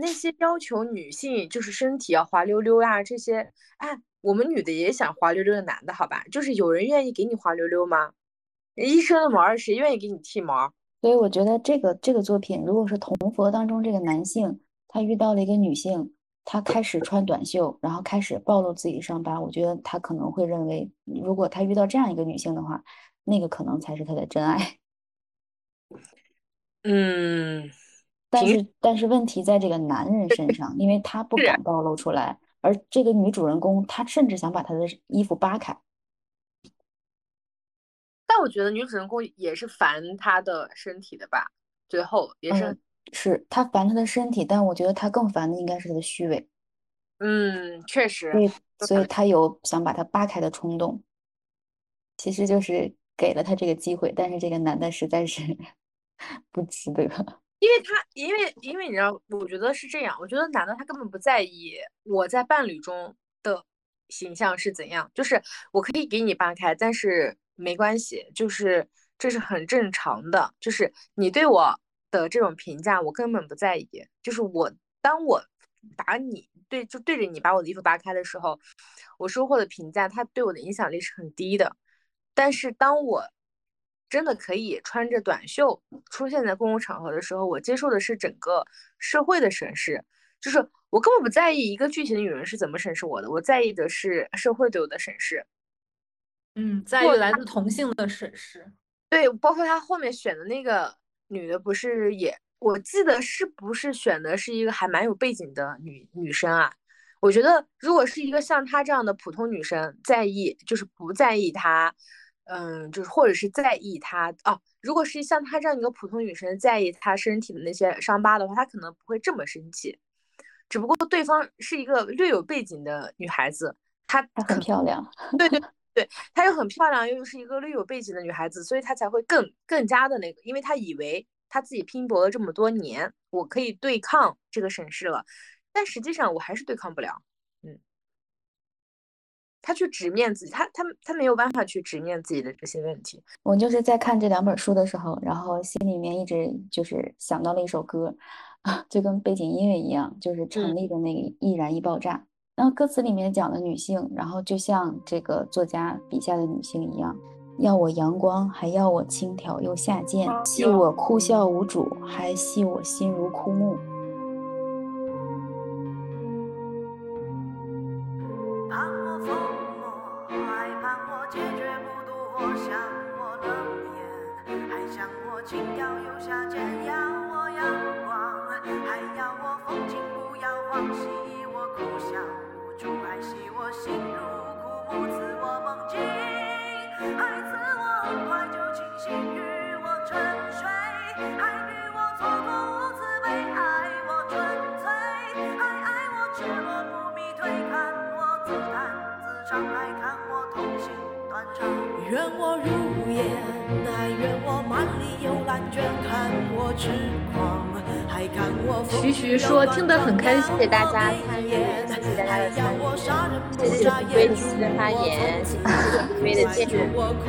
那些要求女性就是身体要滑溜溜呀，这些，哎。我们女的也想滑溜溜的男的，好吧？就是有人愿意给你滑溜溜吗？一身的毛，谁愿意给你剃毛？所以我觉得这个这个作品，如果是同佛当中这个男性，他遇到了一个女性，他开始穿短袖，然后开始暴露自己伤疤，我觉得他可能会认为，如果他遇到这样一个女性的话，那个可能才是他的真爱。嗯，但是但是问题在这个男人身上，因为他不敢暴露出来。而这个女主人公，她甚至想把她的衣服扒开。但我觉得女主人公也是烦他的身体的吧，最后也是，是她烦他的身体，但我觉得她更烦的应该是他的虚伪。嗯，确实，所以所以她有想把他扒开的冲动，其实就是给了他这个机会，但是这个男的实在是 <laughs> 不值得。<laughs> 因为他，因为因为你知道，我觉得是这样，我觉得男的他根本不在意我在伴侣中的形象是怎样，就是我可以给你扒开，但是没关系，就是这是很正常的，就是你对我的这种评价，我根本不在意，就是我当我把你对就对着你把我的衣服扒开的时候，我收获的评价，他对我的影响力是很低的，但是当我。真的可以穿着短袖出现在公共场合的时候，我接受的是整个社会的审视，就是我根本不在意一个具体的女人是怎么审视我的，我在意的是社会对我的审视。嗯，在于来自同性的审视。对，包括他后面选的那个女的，不是也？我记得是不是选的是一个还蛮有背景的女女生啊？我觉得如果是一个像她这样的普通女生，在意就是不在意她。嗯，就是或者是在意他哦。如果是像她这样一个普通女生在意她身体的那些伤疤的话，她可能不会这么生气。只不过对方是一个略有背景的女孩子，她很漂亮。对对对，她又很漂亮，又是一个略有背景的女孩子，所以她才会更更加的那个，因为她以为她自己拼搏了这么多年，我可以对抗这个审视了，但实际上我还是对抗不了。他去直面自己，他他他没有办法去直面自己的这些问题。我就是在看这两本书的时候，然后心里面一直就是想到了一首歌，啊，<laughs> 就跟背景音乐一样，就是陈粒的那个《易燃易爆炸》。然后歌词里面讲的女性，然后就像这个作家笔下的女性一样，要我阳光，还要我轻佻又下贱，戏我哭笑无主，还戏我心如枯木。徐徐说听得很开心，谢谢大家参与，谢谢大家的参与，谢谢飞机的发言，谢谢飞的见证，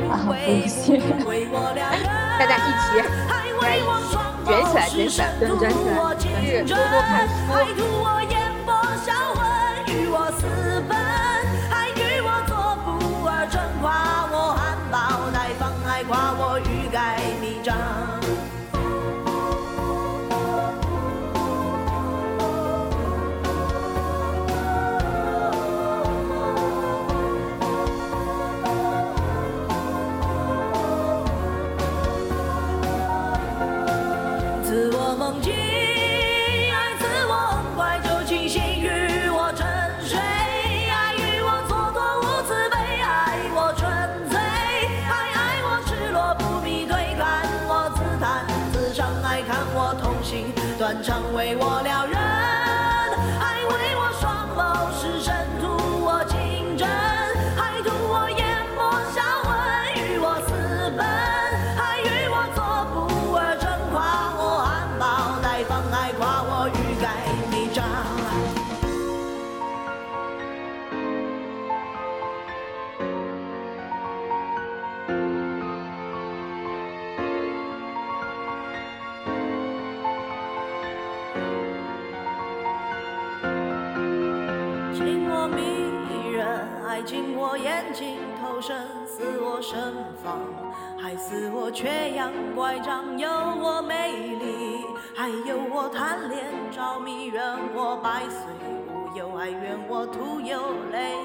啊，不谢，大家一起，大家一起卷起来，卷起来，卷起来，是多多看书。缺氧乖张，有我美丽，还有我贪恋着迷，愿我百岁无忧，还愿我徒有泪。